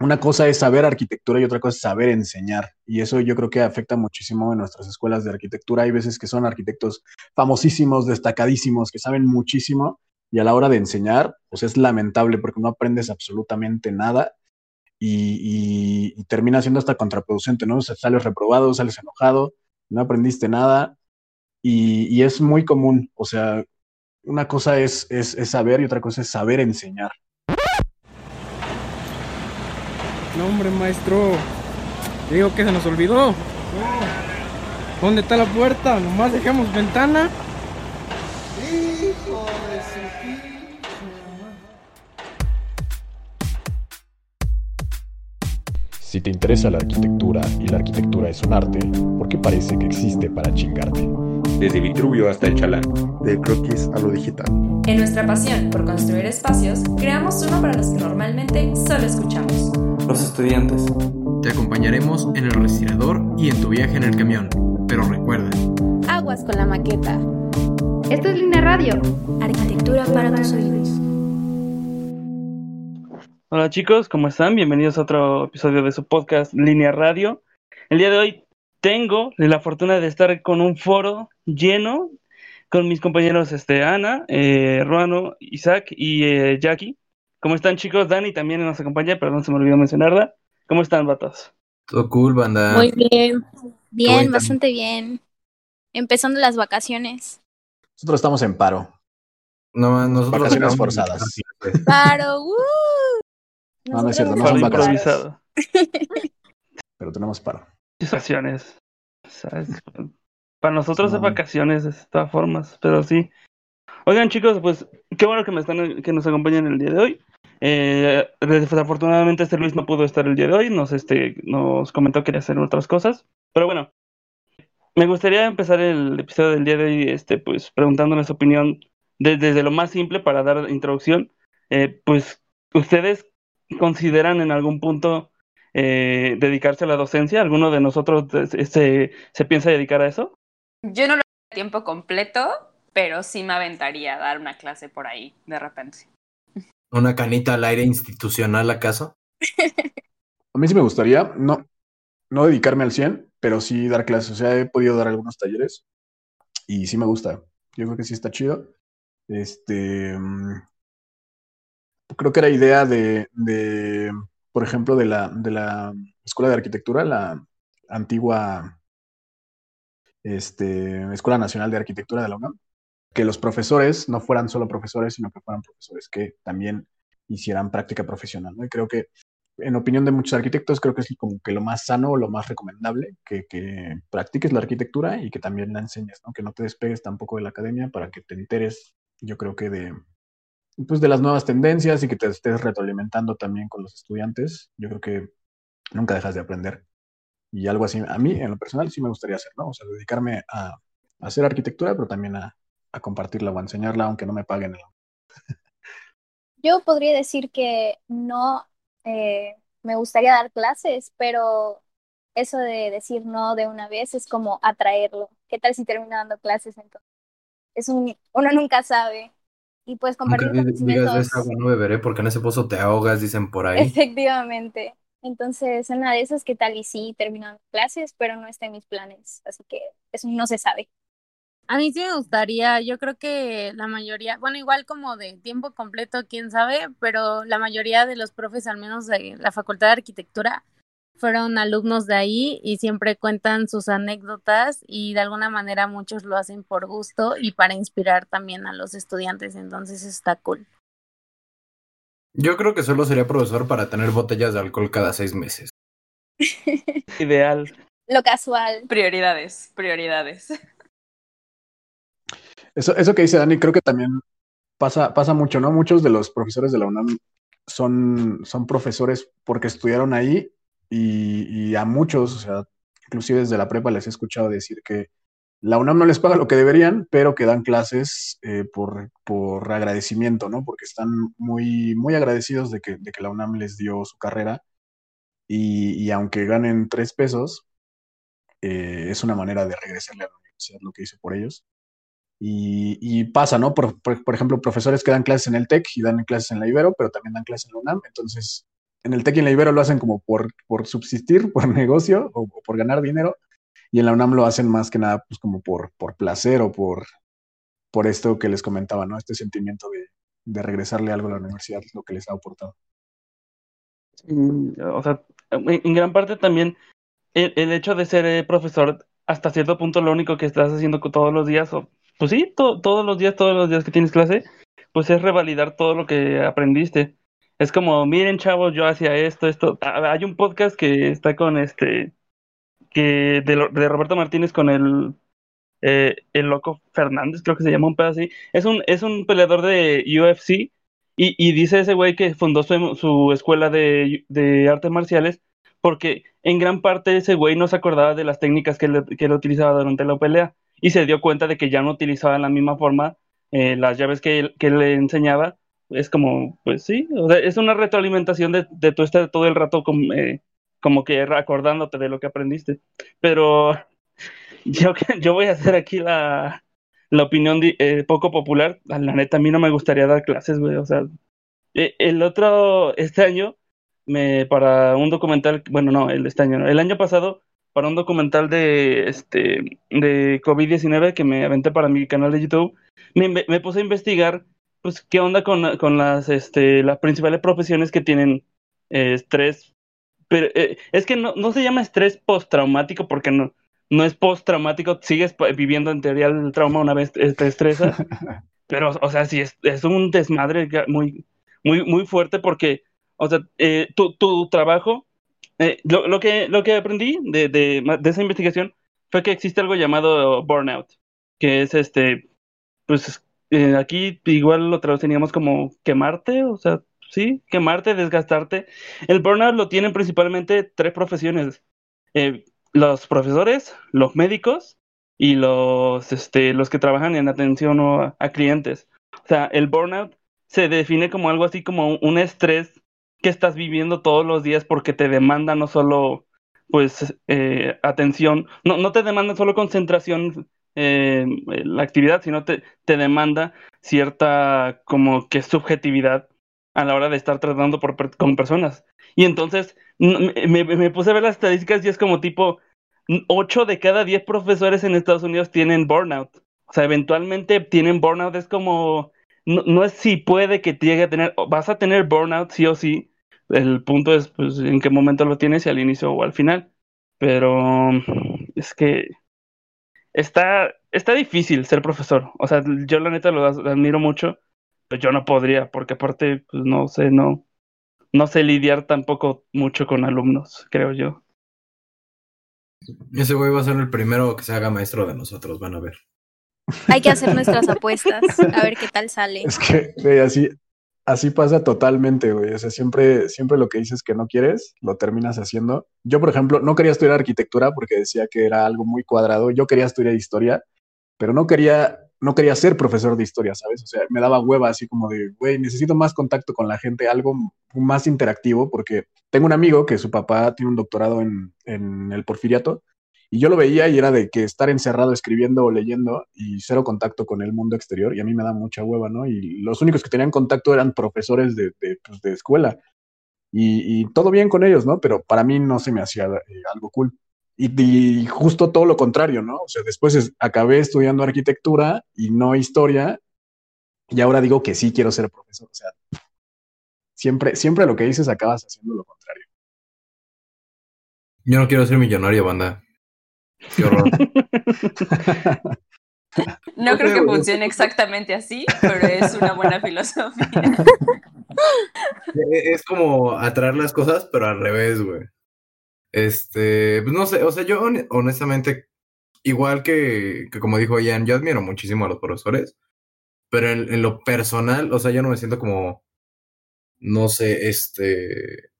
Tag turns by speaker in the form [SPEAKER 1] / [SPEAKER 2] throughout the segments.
[SPEAKER 1] una cosa es saber arquitectura y otra cosa es saber enseñar. Y eso yo creo que afecta muchísimo en nuestras escuelas de arquitectura. Hay veces que son arquitectos famosísimos, destacadísimos, que saben muchísimo y a la hora de enseñar, pues es lamentable porque no aprendes absolutamente nada y, termina siendo hasta contraproducente, ¿no? O sales reprobado, sales enojado, no aprendiste nada y, es muy común. O sea, una cosa es, es saber y otra cosa es saber enseñar.
[SPEAKER 2] No, hombre, maestro. Digo que se nos olvidó. ¿Dónde está la puerta? Nomás dejamos ventana. Hijo de
[SPEAKER 1] Si te interesa la arquitectura y la arquitectura es un arte, ¿por qué parece que existe para chingarte?
[SPEAKER 3] Desde Vitruvio hasta el Chalán.
[SPEAKER 4] De croquis a lo digital.
[SPEAKER 5] En nuestra pasión por construir espacios, creamos uno para los que normalmente solo escuchamos
[SPEAKER 6] los estudiantes.
[SPEAKER 7] Te acompañaremos en el respirador y en tu viaje en el camión. Pero recuerda.
[SPEAKER 8] Aguas con la maqueta.
[SPEAKER 9] Esto es Línea Radio.
[SPEAKER 5] Arquitectura para tus oídos.
[SPEAKER 10] Hola chicos, ¿cómo están? Bienvenidos a otro episodio de su podcast Línea Radio. El día de hoy tengo la fortuna de estar con un foro lleno con mis compañeros este, Ana, eh, Ruano, Isaac y eh, Jackie. ¿Cómo están, chicos? Dani también nos acompaña, perdón, se me olvidó mencionarla. ¿Cómo están, vatos?
[SPEAKER 7] Todo cool, banda.
[SPEAKER 8] Muy bien. Bien, bastante bien. Empezando las vacaciones.
[SPEAKER 1] Nosotros estamos en paro.
[SPEAKER 7] No, nosotros
[SPEAKER 1] vacaciones forzadas.
[SPEAKER 8] Paro, uh.
[SPEAKER 1] No, no es cierto, no son vacaciones. Pero tenemos paro.
[SPEAKER 10] Vacaciones. Para nosotros es vacaciones de todas formas, pero sí. Oigan, chicos, pues qué bueno que me están que nos acompañan el día de hoy. Eh, desafortunadamente este Luis no pudo estar el día de hoy, nos, este, nos comentó que quería hacer otras cosas, pero bueno, me gustaría empezar el episodio del día de hoy este, pues, preguntándoles su opinión desde lo más simple para dar introducción. Eh, pues, ¿ustedes consideran en algún punto eh, dedicarse a la docencia? ¿Alguno de nosotros se, se piensa dedicar a eso?
[SPEAKER 11] Yo no lo hago tiempo completo, pero sí me aventaría a dar una clase por ahí de repente.
[SPEAKER 7] ¿Una canita al aire institucional acaso?
[SPEAKER 1] a mí sí me gustaría, no, no dedicarme al 100, pero sí dar clases. O sea, he podido dar algunos talleres y sí me gusta. Yo creo que sí está chido. Este. Mm, creo que era idea de, de por ejemplo, de la, de la Escuela de Arquitectura, la antigua este, Escuela Nacional de Arquitectura de la UNAM que los profesores no fueran solo profesores, sino que fueran profesores que también hicieran práctica profesional. ¿no? Y creo que, en opinión de muchos arquitectos, creo que es como que lo más sano, lo más recomendable, que, que practiques la arquitectura y que también la enseñes, ¿no? que no te despegues tampoco de la academia para que te enteres, yo creo que de, pues, de las nuevas tendencias y que te estés retroalimentando también con los estudiantes. Yo creo que nunca dejas de aprender. Y algo así, a mí en lo personal sí me gustaría hacer, ¿no? O sea, dedicarme a, a hacer arquitectura, pero también a, a compartirla o a enseñarla, aunque no me paguen.
[SPEAKER 8] Yo podría decir que no eh, me gustaría dar clases, pero eso de decir no de una vez es como atraerlo. ¿Qué tal si termino dando clases entonces? Es un, uno nunca sabe. Y pues compartir
[SPEAKER 7] digas de esa agua no beberé porque en ese pozo te ahogas, dicen por ahí.
[SPEAKER 8] Efectivamente. Entonces, una de esas, ¿qué tal y sí termino clases, pero no está en mis planes? Así que eso no se sabe.
[SPEAKER 9] A mí sí me gustaría, yo creo que la mayoría, bueno, igual como de tiempo completo, quién sabe, pero la mayoría de los profes, al menos de la Facultad de Arquitectura, fueron alumnos de ahí y siempre cuentan sus anécdotas y de alguna manera muchos lo hacen por gusto y para inspirar también a los estudiantes, entonces está cool.
[SPEAKER 7] Yo creo que solo sería profesor para tener botellas de alcohol cada seis meses.
[SPEAKER 10] Ideal.
[SPEAKER 8] Lo casual.
[SPEAKER 11] Prioridades, prioridades.
[SPEAKER 1] Eso, eso que dice Dani, creo que también pasa, pasa mucho, ¿no? Muchos de los profesores de la UNAM son, son profesores porque estudiaron ahí y, a muchos, o sea, inclusive desde la prepa les he escuchado decir que la UNAM no les paga lo que deberían, pero que dan clases eh, por, por, agradecimiento, ¿no? Porque están muy, muy agradecidos de que, de que la UNAM les dio su carrera y, aunque ganen tres pesos, eh, es una manera de regresarle a la universidad lo que hice por ellos. Y, pasa, ¿no? Por, por, ejemplo, profesores que dan clases en el TEC y dan clases en la Ibero, pero también dan clases en la UNAM. Entonces, en el TEC y en la Ibero lo hacen como por, por subsistir, por negocio o, por ganar dinero, y en la UNAM lo hacen más que nada pues como por, por placer o por, por esto que les comentaba, ¿no? Este sentimiento de, de regresarle algo a la universidad, lo que les ha aportado.
[SPEAKER 10] O sea, en gran parte también el, hecho de ser eh, profesor, hasta cierto punto lo único que estás haciendo todos los días, pues sí, to- todos los días, todos los días que tienes clase, pues es revalidar todo lo que aprendiste. Es como, miren chavos, yo hacía esto, esto. Ah, Hay un podcast que está con este, que de, de Roberto Martínez con el, eh, el loco Fernández, creo que se llama un pedo así. Es un, es un peleador de UFC y, y dice ese güey que fundó su, su escuela de, de artes marciales porque en gran parte ese güey no se acordaba de las técnicas que él, que él utilizaba durante la pelea y se dio cuenta de que ya no utilizaba en la misma forma eh, las llaves que él, que le enseñaba. Es como, pues sí, o sea, es una retroalimentación de, de tú estar todo el rato como, eh, como que acordándote de lo que aprendiste. Pero yo, yo voy a hacer aquí la, la opinión eh, poco popular. La neta, a mí no me gustaría dar clases, güey. O sea, eh, el otro, este año, me, para un documental, bueno, no, el este año, el año pasado, para un documental de, este, de COVID-19 que me aventé para mi canal de YouTube, me, me puse a investigar, pues, qué onda con, con las, este, las principales profesiones que tienen eh, estrés. Pero eh, es que no, no se llama estrés postraumático porque no, no es postraumático, sigues viviendo en teoría el trauma una vez te estresas. Pero, o sea, sí, es, es un desmadre muy, muy, muy fuerte porque, o sea, eh, tu, tu trabajo, eh, lo, lo que, lo que aprendí de, de, de esa investigación fue que existe algo llamado burnout, que es este, pues eh, aquí igual lo traduciríamos como quemarte, o sea, sí, quemarte, desgastarte. El burnout lo tienen principalmente tres profesiones, eh, los profesores, los médicos y los, este, los que trabajan en atención a, a clientes. O sea, el burnout se define como algo así como un estrés que estás viviendo todos los días porque te demanda no solo, pues, eh, atención, no, no te demanda solo concentración eh, la actividad, sino te, te demanda cierta como que subjetividad a la hora de estar tratando por, con personas. Y entonces me, me- me puse a ver las estadísticas y es como tipo, 8 de cada 10 profesores en Estados Unidos tienen burnout. O sea, eventualmente tienen burnout, es como, no, no es si puede que llegue a tener, vas a tener burnout sí o sí. El punto es pues en qué momento lo tienes, si al inicio o al final. Pero es que está, está difícil ser profesor. O sea, yo la neta lo admiro mucho, pero yo no podría, porque aparte, pues no sé, no, no sé lidiar tampoco mucho con alumnos, creo yo.
[SPEAKER 7] Ese güey va a ser el primero que se haga maestro de nosotros, van a ver.
[SPEAKER 8] Hay que hacer nuestras apuestas, a ver qué tal sale.
[SPEAKER 1] Es que, güey, así, así pasa totalmente, güey. O sea, siempre, siempre lo que dices que no quieres, lo terminas haciendo. Yo, por ejemplo, no quería estudiar arquitectura porque decía que era algo muy cuadrado. Yo quería estudiar historia, pero no quería, no quería ser profesor de historia, ¿sabes? O sea, me daba hueva así como de, güey, necesito más contacto con la gente, algo más interactivo, porque tengo un amigo que su papá tiene un doctorado en, en el porfiriato. Y yo lo veía y era de que estar encerrado escribiendo o leyendo y cero contacto con el mundo exterior. Y a mí me da mucha hueva, ¿no? Y los únicos que tenían contacto eran profesores de, de, pues, de escuela. Y, todo bien con ellos, ¿no? Pero para mí no se me hacía eh, algo cool. Y, y, justo todo lo contrario, ¿no? O sea, después es, acabé estudiando arquitectura y no historia. Y ahora digo que sí quiero ser profesor. O sea, siempre, siempre lo que dices acabas haciendo lo contrario.
[SPEAKER 7] Yo no quiero ser millonario, banda. Qué horror.
[SPEAKER 11] No creo que funcione exactamente así, pero es una buena filosofía.
[SPEAKER 7] es como atraer las cosas, pero al revés, güey. Este, pues no sé, o sea, yo honestamente, igual que, que como dijo Ian, yo admiro muchísimo a los profesores, pero en, en, lo personal, o sea, yo no me siento como, no sé, este,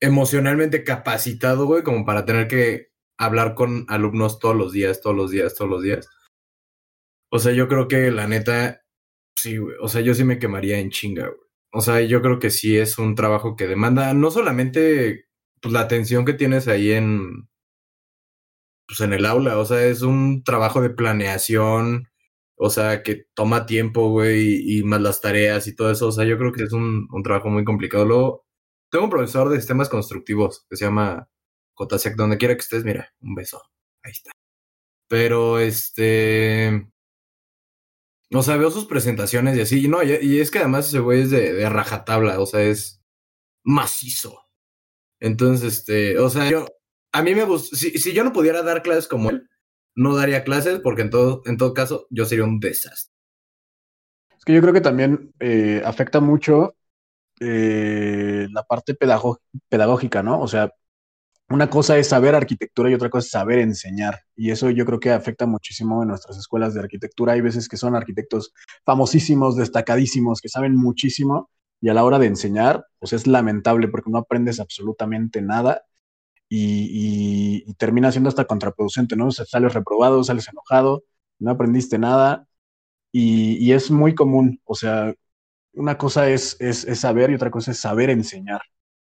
[SPEAKER 7] emocionalmente capacitado, güey, como para tener que hablar con alumnos todos los días, todos los días, todos los días. O sea, yo creo que la neta, sí, güey. O sea, yo sí me quemaría en chinga, güey. O sea, yo creo que sí es un trabajo que demanda no solamente pues, la atención que tienes ahí en, pues, en el aula, o sea, es un trabajo de planeación, o sea, que toma tiempo, güey, y, más las tareas y todo eso. O sea, yo creo que es un, un trabajo muy complicado. Luego, tengo un profesor de sistemas constructivos que se llama Cotasec, donde quiera que estés, mira, un beso. Ahí está. Pero este. O sea, veo sus presentaciones y así. Y no, y, es que además ese güey es de, de rajatabla, o sea, es macizo. Entonces, este, o sea, yo, a mí me gusta, si, yo no pudiera dar clases como él, no daría clases porque en todo, en todo caso yo sería un desastre.
[SPEAKER 1] Es que yo creo que también eh, afecta mucho eh, la parte pedagógica, ¿no? O sea, una cosa es saber arquitectura y otra cosa es saber enseñar. Y eso yo creo que afecta muchísimo en nuestras escuelas de arquitectura. Hay veces que son arquitectos famosísimos, destacadísimos, que saben muchísimo y a la hora de enseñar, pues es lamentable porque no aprendes absolutamente nada y, termina siendo hasta contraproducente, ¿no? O sea, sales reprobado, sales enojado, no aprendiste nada y, es muy común. O sea, una cosa es, es saber y otra cosa es saber enseñar.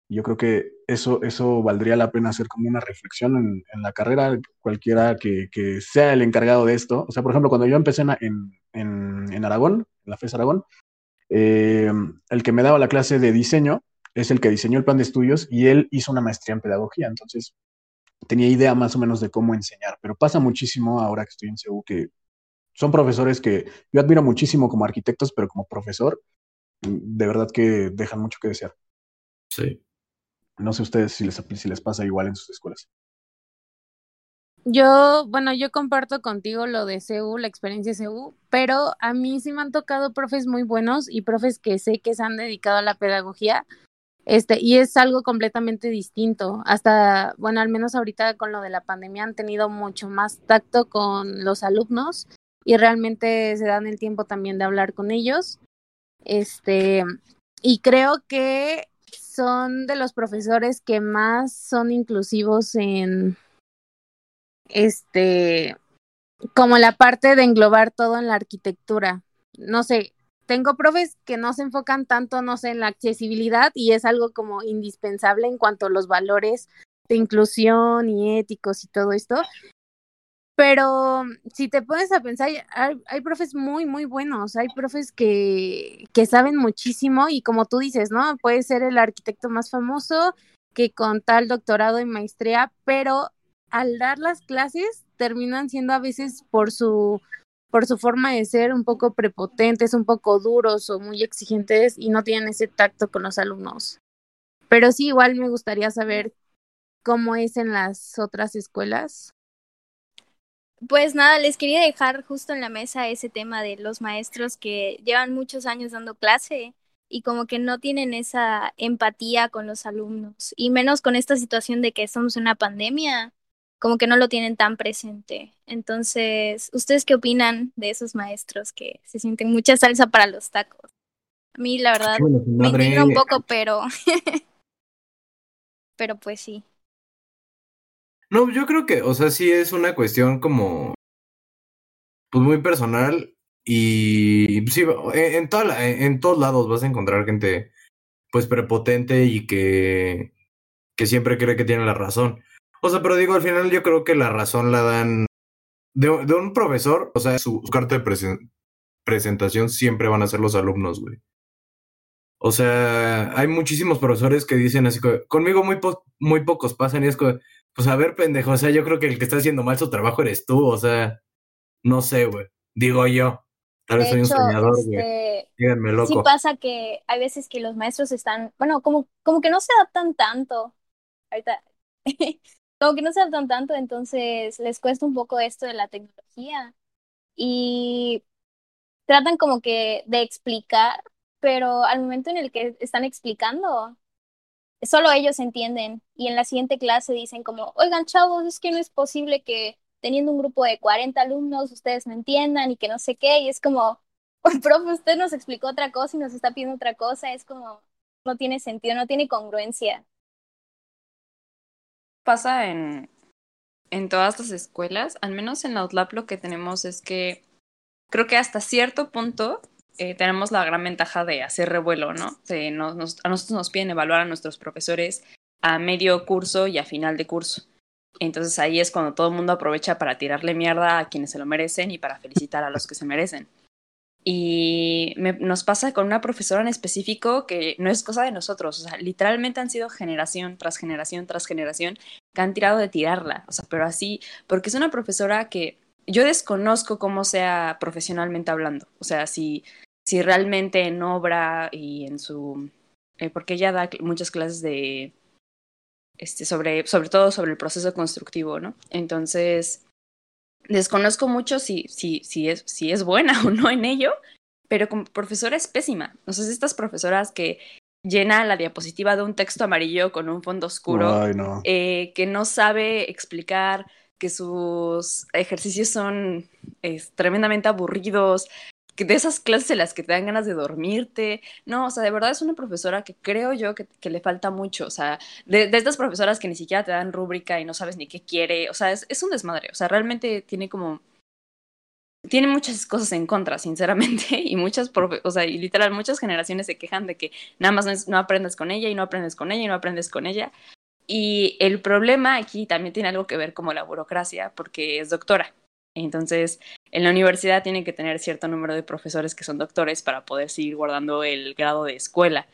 [SPEAKER 1] Yo creo que eso, eso valdría la pena hacer como una reflexión en, en la carrera, cualquiera que, que sea el encargado de esto. O sea, por ejemplo, cuando yo empecé en, en, en Aragón, en la FES Aragón, eh, el que me daba la clase de diseño es el que diseñó el plan de estudios y él hizo una maestría en pedagogía. Entonces, tenía idea más o menos de cómo enseñar. Pero pasa muchísimo ahora que estoy en CEU que son profesores que yo admiro muchísimo como arquitectos, pero como profesor, de verdad que dejan mucho que desear.
[SPEAKER 7] Sí.
[SPEAKER 1] No sé ustedes si les, si les pasa igual en sus escuelas.
[SPEAKER 9] Yo, bueno, yo comparto contigo lo de CEU, la experiencia CEU, pero a mí sí me han tocado profes muy buenos y profes que sé que se han dedicado a la pedagogía, este, y es algo completamente distinto. Hasta, bueno, al menos ahorita con lo de la pandemia han tenido mucho más tacto con los alumnos y realmente se dan el tiempo también de hablar con ellos. Este, y creo que son de los profesores que más son inclusivos en este como la parte de englobar todo en la arquitectura. No sé, tengo profes que no se enfocan tanto, no sé, en la accesibilidad y es algo como indispensable en cuanto a los valores de inclusión y éticos y todo esto. Pero si te pones a pensar, hay, profes muy, muy buenos, hay profes que, que saben muchísimo y como tú dices, ¿no? Puede ser el arquitecto más famoso que con tal doctorado y maestría, pero al dar las clases terminan siendo a veces por su por su forma de ser un poco prepotentes, un poco duros o muy exigentes y no tienen ese tacto con los alumnos. Pero sí, igual me gustaría saber cómo es en las otras escuelas.
[SPEAKER 8] Pues nada, les quería dejar justo en la mesa ese tema de los maestros que llevan muchos años dando clase y como que no tienen esa empatía con los alumnos y menos con esta situación de que estamos en una pandemia, como que no lo tienen tan presente. Entonces, ¿ustedes qué opinan de esos maestros que se sienten mucha salsa para los tacos? A mí la verdad
[SPEAKER 7] Bueno,
[SPEAKER 8] me indigna un poco, pero pero pues sí.
[SPEAKER 7] No, yo creo que, o sea, sí es una cuestión como, pues muy personal y sí, en, en, toda la- en todos lados vas a encontrar gente, pues prepotente y que, que siempre cree que tiene la razón. O sea, pero digo, al final yo creo que la razón la dan de, de un profesor, o sea, su, carta de presen- presentación siempre van a ser los alumnos, güey. O sea, hay muchísimos profesores que dicen así, conmigo muy, po- muy pocos pasan y es como, pues a ver, pendejo, o sea, yo creo que el que está haciendo mal su trabajo eres tú, o sea, no sé, güey, digo yo, tal vez
[SPEAKER 8] De
[SPEAKER 7] soy un soñador, güey,
[SPEAKER 8] este,
[SPEAKER 7] díganme
[SPEAKER 8] sí
[SPEAKER 7] loco.
[SPEAKER 8] pasa que hay veces que los maestros están, bueno, como, como que no se adaptan tanto. Ahorita, como que no se adaptan tanto, entonces les cuesta un poco esto de la tecnología. Y tratan como que de explicar, pero al momento en el que están explicando, solo ellos entienden. Y en la siguiente clase dicen como, oigan, chavos, es que no es posible que teniendo un grupo de 40 alumnos ustedes no entiendan y que no sé qué. Y es como, profe, usted nos explicó otra cosa y nos está pidiendo otra cosa. Es como, no tiene sentido, no tiene congruencia.
[SPEAKER 11] Pasa en, en todas las escuelas, al menos en la lo que tenemos es que creo que hasta cierto punto eh, tenemos la gran ventaja de hacer revuelo, ¿no? Nos- nos- a nosotros nos piden evaluar a nuestros profesores a medio curso y a final de curso. Entonces ahí es cuando todo el mundo aprovecha para tirarle mierda a quienes se lo merecen y para felicitar a los que se merecen. Y me- nos pasa con una profesora en específico que no es cosa de nosotros, o sea, literalmente han sido generación tras generación tras generación que han tirado de tirarla, o sea, pero así, porque es una profesora que yo desconozco cómo sea profesionalmente hablando, o sea, si, si realmente en obra y en su, eh, porque ella da muchas clases de, este, sobre, sobre todo sobre el proceso constructivo, ¿no? Entonces, desconozco mucho si, si, si, es, si es buena o no en ello, pero como profesora es pésima. O sea, es estas profesoras que llena la diapositiva de un texto amarillo con un fondo oscuro,
[SPEAKER 1] Ay, no.
[SPEAKER 11] eh, que no sabe explicar, que sus ejercicios son tremendamente aburridos, de esas clases en las que te dan ganas de dormirte. No, o sea, de verdad es una profesora que creo yo que, le falta mucho. O sea, de, de estas profesoras que ni siquiera te dan rúbrica y no sabes ni qué quiere. O sea, es, es un desmadre. O sea, realmente tiene como tiene muchas cosas en contra, sinceramente, y muchas, profe- o sea, y literal, muchas generaciones se quejan de que nada más no, es- no aprendes con ella y no aprendes con ella y no aprendes con ella. Y el problema aquí también tiene algo que ver como la burocracia, porque es doctora. Entonces, en la universidad tienen que tener cierto número de profesores que son doctores para poder seguir guardando el grado de escuela.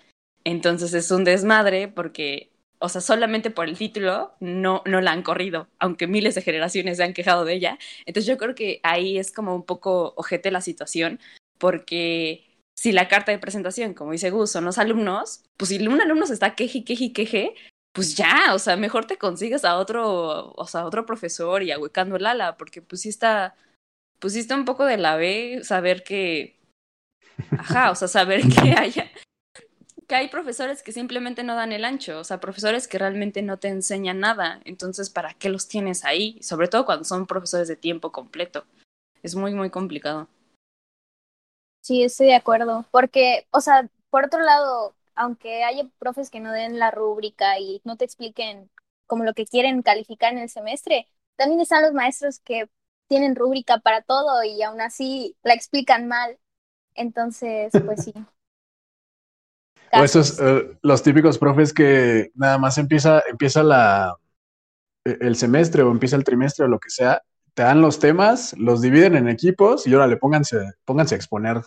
[SPEAKER 11] Entonces es un desmadre porque, o sea, solamente por el título no, no la han corrido, aunque miles de generaciones se han quejado de ella. Entonces yo creo que ahí es como un poco ojete la situación, porque si la carta de presentación, como dice Gus, son los alumnos, pues si un alumno se está queje, queje, queje, pues ya, o sea, mejor te consigues a otro, o sea, a otro profesor y ahuecando el ala, porque pues sí está, pues sí está un poco de la B saber que, ajá, o sea, saber que haya, que hay profesores que simplemente no dan el ancho, o sea, profesores que realmente no te enseñan nada, entonces, ¿para qué los tienes ahí? Sobre todo cuando son profesores de tiempo completo. Es muy, muy complicado.
[SPEAKER 8] Sí, estoy de acuerdo. Porque, o sea, por otro lado, aunque haya profes que no den la rúbrica y no te expliquen como lo que quieren calificar en el semestre, también están los maestros que tienen rúbrica para todo y aún así la explican mal. Entonces, pues sí.
[SPEAKER 1] O esos, eh, los típicos profes que nada más empieza, empieza la, e- el semestre o empieza el trimestre o lo que sea, te dan los temas, los dividen en equipos y ahora le pónganse, pónganse a exponer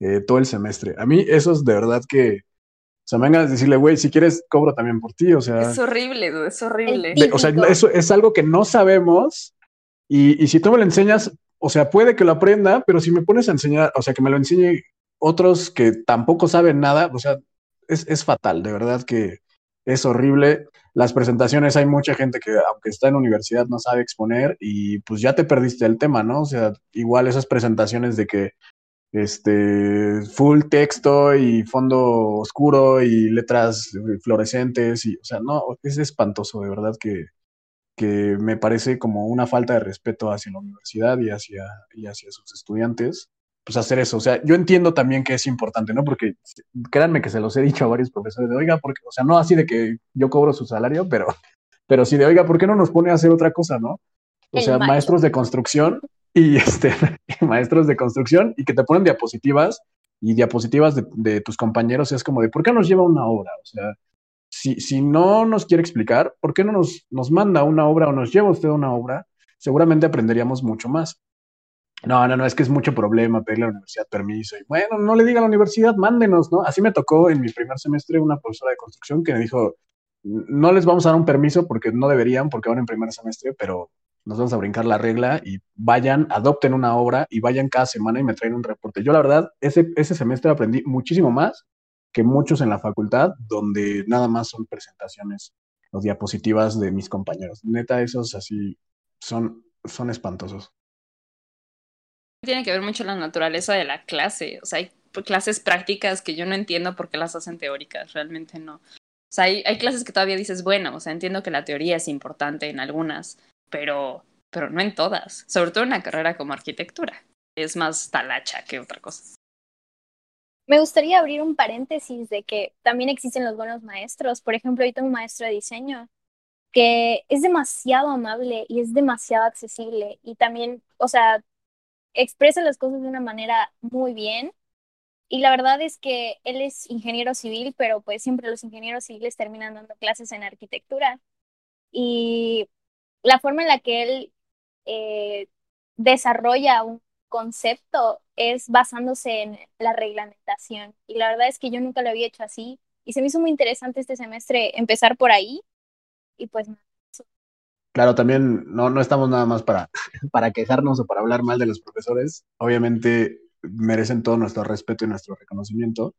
[SPEAKER 1] eh, todo el semestre. A mí eso es de verdad que, o sea, me vengan a decirle, güey, si quieres cobro también por ti, o sea,
[SPEAKER 11] Es horrible, dude, es horrible.
[SPEAKER 1] de- o sea, eso es algo que no sabemos y, y si tú me lo enseñas, o sea, puede que lo aprenda, pero si me pones a enseñar, o sea, que me lo enseñe otros que tampoco saben nada, o sea, es, es fatal, de verdad que es horrible. Las presentaciones, hay mucha gente que, aunque está en universidad, no sabe exponer y pues ya te perdiste el tema, ¿no? O sea, igual esas presentaciones de que este full texto y fondo oscuro y letras fluorescentes y, o sea, no, es espantoso, de verdad que, que me parece como una falta de respeto hacia la universidad y hacia, y hacia sus estudiantes, pues hacer eso. O sea, yo entiendo también que es importante, ¿no? Porque créanme que se los he dicho a varios profesores de, oiga, porque, o sea, no así de que yo cobro su salario, pero, pero sí de, oiga, ¿por qué no nos pone a hacer otra cosa, no? O sea, maestros de construcción y este, maestros de construcción y que te ponen diapositivas y diapositivas de, de tus compañeros es como de, ¿por qué nos lleva una obra? O sea, si, si no nos quiere explicar, ¿por qué no nos, nos manda una obra o nos lleva usted una obra? Seguramente aprenderíamos mucho más. No, no, no, es que es mucho problema pedirle a la universidad permiso. Y bueno, no le diga a la universidad, mándenos, ¿no? Así me tocó en mi primer semestre una profesora de construcción que me dijo, no les vamos a dar un permiso porque no deberían, porque van en primer semestre, pero nos vamos a brincar la regla y vayan, adopten una obra y vayan cada semana y me traen un reporte. Yo la verdad, ese, ese semestre aprendí muchísimo más que muchos en la facultad, donde nada más son presentaciones o diapositivas de mis compañeros. Neta, esos así son, son espantosos.
[SPEAKER 11] Tiene que ver mucho la naturaleza de la clase. O sea, hay clases prácticas que yo no entiendo por qué las hacen teóricas, realmente no. O sea, hay, hay clases que todavía dices, bueno, o sea, entiendo que la teoría es importante en algunas, pero, pero no en todas. Sobre todo en una carrera como arquitectura. Es más talacha que otra cosa.
[SPEAKER 8] Me gustaría abrir un paréntesis de que también existen los buenos maestros. Por ejemplo, yo tengo un maestro de diseño que es demasiado amable y es demasiado accesible y también, o sea, expresa las cosas de una manera muy bien. Y la verdad es que él es ingeniero civil, pero pues siempre los ingenieros civiles terminan dando clases en arquitectura. Y la forma en la que él eh, desarrolla un concepto es basándose en la reglamentación. Y la verdad es que yo nunca lo había hecho así. Y se me hizo muy interesante este semestre empezar por ahí. Y pues
[SPEAKER 1] Claro, también no, no estamos nada más para, para quejarnos o para hablar mal de los profesores. Obviamente merecen todo nuestro respeto y nuestro reconocimiento.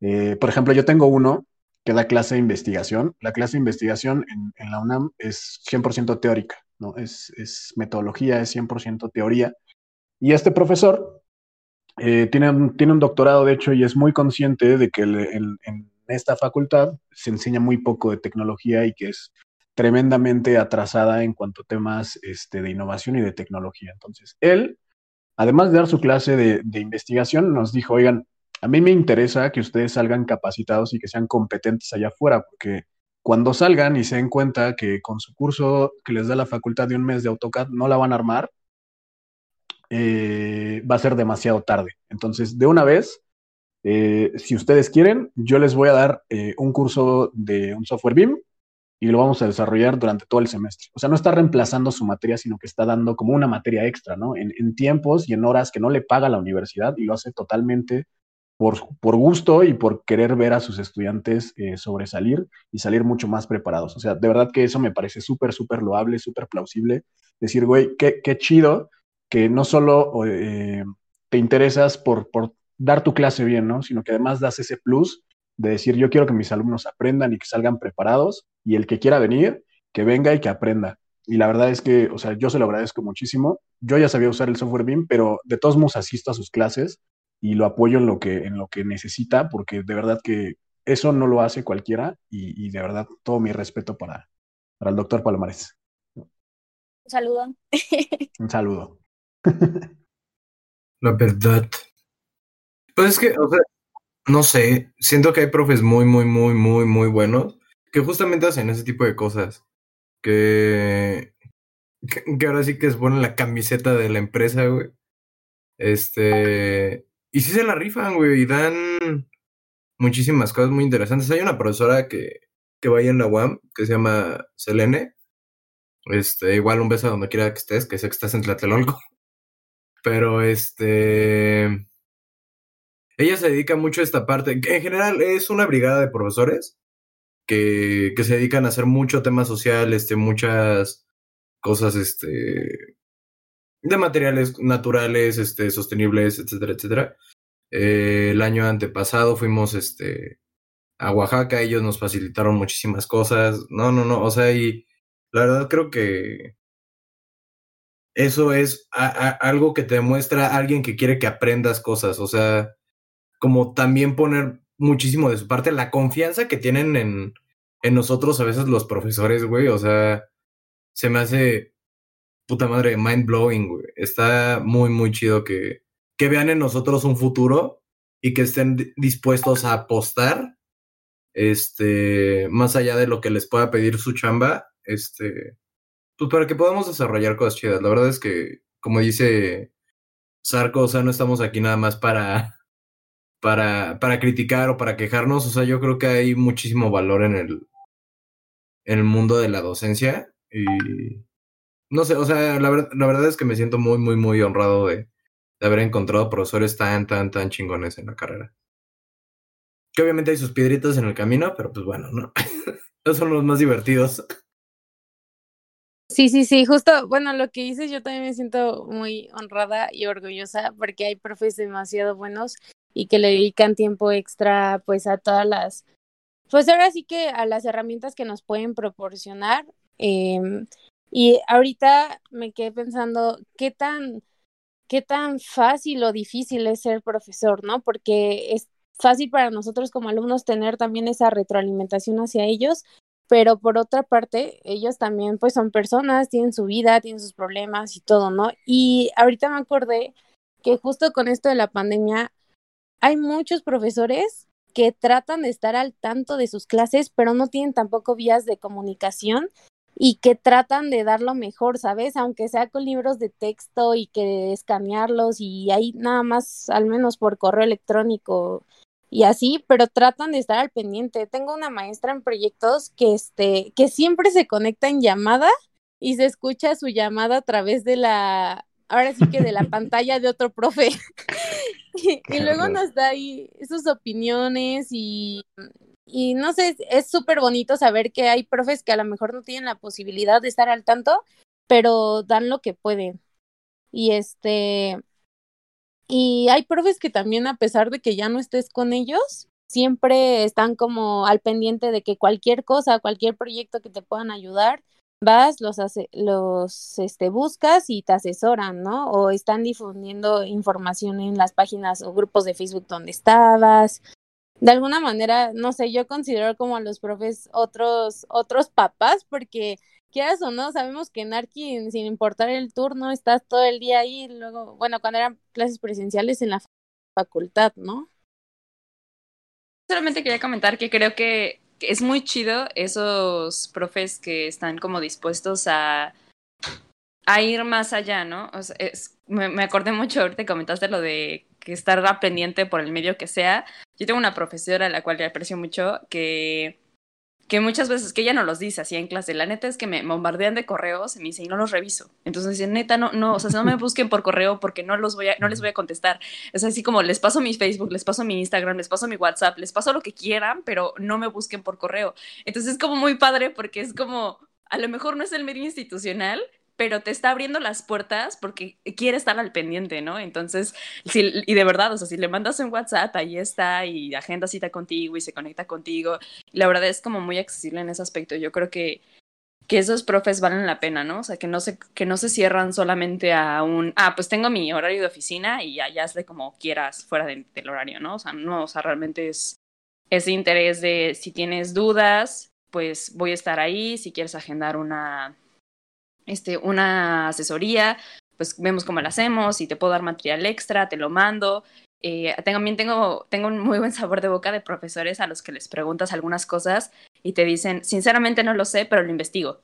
[SPEAKER 1] Eh, por ejemplo, yo tengo uno que da clase de investigación. La clase de investigación en, la UNAM es 100% teórica, ¿no? Es, es, metodología, es 100% teoría. Y este profesor eh, tiene, un, doctorado, de hecho, y es muy consciente de que en esta facultad se enseña muy poco de tecnología y que es tremendamente atrasada en cuanto a temas este, de innovación y de tecnología. Entonces, él, además de dar su clase de, de investigación, nos dijo, oigan, a mí me interesa que ustedes salgan capacitados y que sean competentes allá afuera, porque cuando salgan y se den cuenta que con su curso que les da la facultad de un mes de AutoCAD no la van a armar, eh, va a ser demasiado tarde. Entonces, de una vez, eh, si ustedes quieren, yo les voy a dar eh, un curso de un software BIM y lo vamos a desarrollar durante todo el semestre. O sea, no está reemplazando su materia, sino que está dando como una materia extra, ¿no? En, en tiempos y en horas que no le paga la universidad y lo hace totalmente por, por, gusto y por querer ver a sus estudiantes eh, sobresalir y salir mucho más preparados. O sea, de verdad que eso me parece súper, súper loable, súper plausible. Decir, güey, qué, qué, chido que no solo eh, te interesas por, por dar tu clase bien, ¿no? Sino que además das ese plus de decir, yo quiero que mis alumnos aprendan y que salgan preparados y el que quiera venir, que venga y que aprenda. Y la verdad es que, o sea, yo se lo agradezco muchísimo. Yo ya sabía usar el software BIM, pero de todos modos asisto a sus clases y lo apoyo en lo que, en lo que necesita, porque de verdad que eso no lo hace cualquiera y, y de verdad todo mi respeto para, para el doctor Palomares.
[SPEAKER 8] Un saludo.
[SPEAKER 1] Un saludo.
[SPEAKER 7] La verdad. Pues es que, o sea, no sé, siento que hay profes muy, muy, muy, muy, muy buenos que justamente hacen ese tipo de cosas. Que, que, que ahora sí que es buena la camiseta de la empresa, güey. Este, y sí se la rifan, güey, y dan muchísimas cosas muy interesantes. Hay una profesora que, que vaya en la UAM, que se llama Selene. Este, igual un beso a donde quiera que estés, que sé que estás en Tlatelolco. Pero este. Ella se dedica mucho a esta parte. En general es una brigada de profesores que, que se dedican a hacer mucho tema social, este, muchas cosas, este, de materiales naturales, este, sostenibles, etcétera, etcétera. Eh, el año antepasado fuimos este, a Oaxaca, ellos nos facilitaron muchísimas cosas. No, no, no, o sea, y la verdad creo que eso es algo que te demuestra alguien que quiere que aprendas cosas, o sea, como también poner muchísimo de su parte la confianza que tienen en, en nosotros a veces los profesores, güey, o sea, se me hace puta madre, mind blowing, güey. Está muy, muy chido que, que vean en nosotros un futuro y que estén dispuestos a apostar, este, más allá de lo que les pueda pedir su chamba, este, pues para que podamos desarrollar cosas chidas. La verdad es que, como dice Sarco, o sea, no estamos aquí nada más para, para, para criticar o para quejarnos, o sea, yo creo que hay muchísimo valor en el, en el mundo de la docencia y no sé, o sea, la, ver, la verdad es que me siento muy, muy, muy honrado de, haber encontrado profesores tan, tan, tan chingones en la carrera. Que obviamente hay sus piedritas en el camino, pero pues bueno, ¿no? Esos son los más divertidos.
[SPEAKER 9] Sí, sí, sí, justo, bueno, lo que dices yo también me siento muy honrada y orgullosa porque hay profes demasiado buenos y que le dedican tiempo extra pues a todas las, pues ahora sí que a las herramientas que nos pueden proporcionar. Eh, y ahorita me quedé pensando qué tan, qué tan fácil o difícil es ser profesor, ¿no? Porque es fácil para nosotros como alumnos tener también esa retroalimentación hacia ellos, pero por otra parte, ellos también pues son personas, tienen su vida, tienen sus problemas y todo, ¿no? Y ahorita me acordé que justo con esto de la pandemia hay muchos profesores que tratan de estar al tanto de sus clases, pero no tienen tampoco vías de comunicación y que tratan de dar lo mejor, ¿sabes? Aunque sea con libros de texto y que escanearlos y ahí nada más, al menos por correo electrónico y así, pero tratan de estar al pendiente. Tengo una maestra en proyectos que este que siempre se conecta en llamada y se escucha su llamada a través de la ahora sí que de la pantalla de otro profe. y, y luego nos da ahí sus opiniones y, y no sé, es súper bonito saber que hay profes que a lo mejor no tienen la posibilidad de estar al tanto, pero dan lo que pueden. Y este, y hay profes que también a pesar de que ya no estés con ellos, siempre están como al pendiente de que cualquier cosa, cualquier proyecto que te puedan ayudar, vas, los hace, los este buscas y te asesoran, ¿no? O están difundiendo información en las páginas o grupos de Facebook donde estabas. De alguna manera, no sé, yo considero como a los profes otros otros papás porque quieras o no, sabemos que en Arki, sin importar el turno, estás todo el día ahí, luego, bueno, cuando eran clases presenciales en la facultad, ¿no?
[SPEAKER 11] Solamente quería comentar que creo que es muy chido esos profes que están como dispuestos a, a ir más allá, ¿no? O sea, me, me acordé mucho ahorita comentaste lo de que estar pendiente por el medio que sea. Yo tengo una profesora a la cual le aprecio mucho que, que muchas veces, que ella no los dice así en clase, la neta es que me bombardean de correos y me dice y no los reviso. Entonces dice, neta, no, no, o sea, no me busquen por correo porque no los voy a, no les voy a contestar. Es así como les paso mi Facebook, les paso mi Instagram, les paso mi WhatsApp, les paso lo que quieran, pero no me busquen por correo. Entonces es como muy padre porque es como, a lo mejor no es el medio institucional, pero te está abriendo las puertas porque quiere estar al pendiente, ¿no? Entonces, si, y de verdad, o sea, si le mandas un WhatsApp, ahí está y agenda cita contigo y se conecta contigo. La verdad es como muy accesible en ese aspecto. Yo creo que, que esos profes valen la pena, ¿no? O sea, que no se, que no se cierran solamente a un, ah, pues tengo mi horario de oficina y ya, ya hazle como quieras fuera de- del horario, ¿no? O sea, no, o sea, realmente es ese interés de si tienes dudas, pues voy a estar ahí, si quieres agendar una, este, una asesoría, pues vemos cómo la hacemos, si te puedo dar material extra, te lo mando. Eh, también tengo, tengo un muy buen sabor de boca de profesores a los que les preguntas algunas cosas y te dicen, sinceramente no lo sé, pero lo investigo.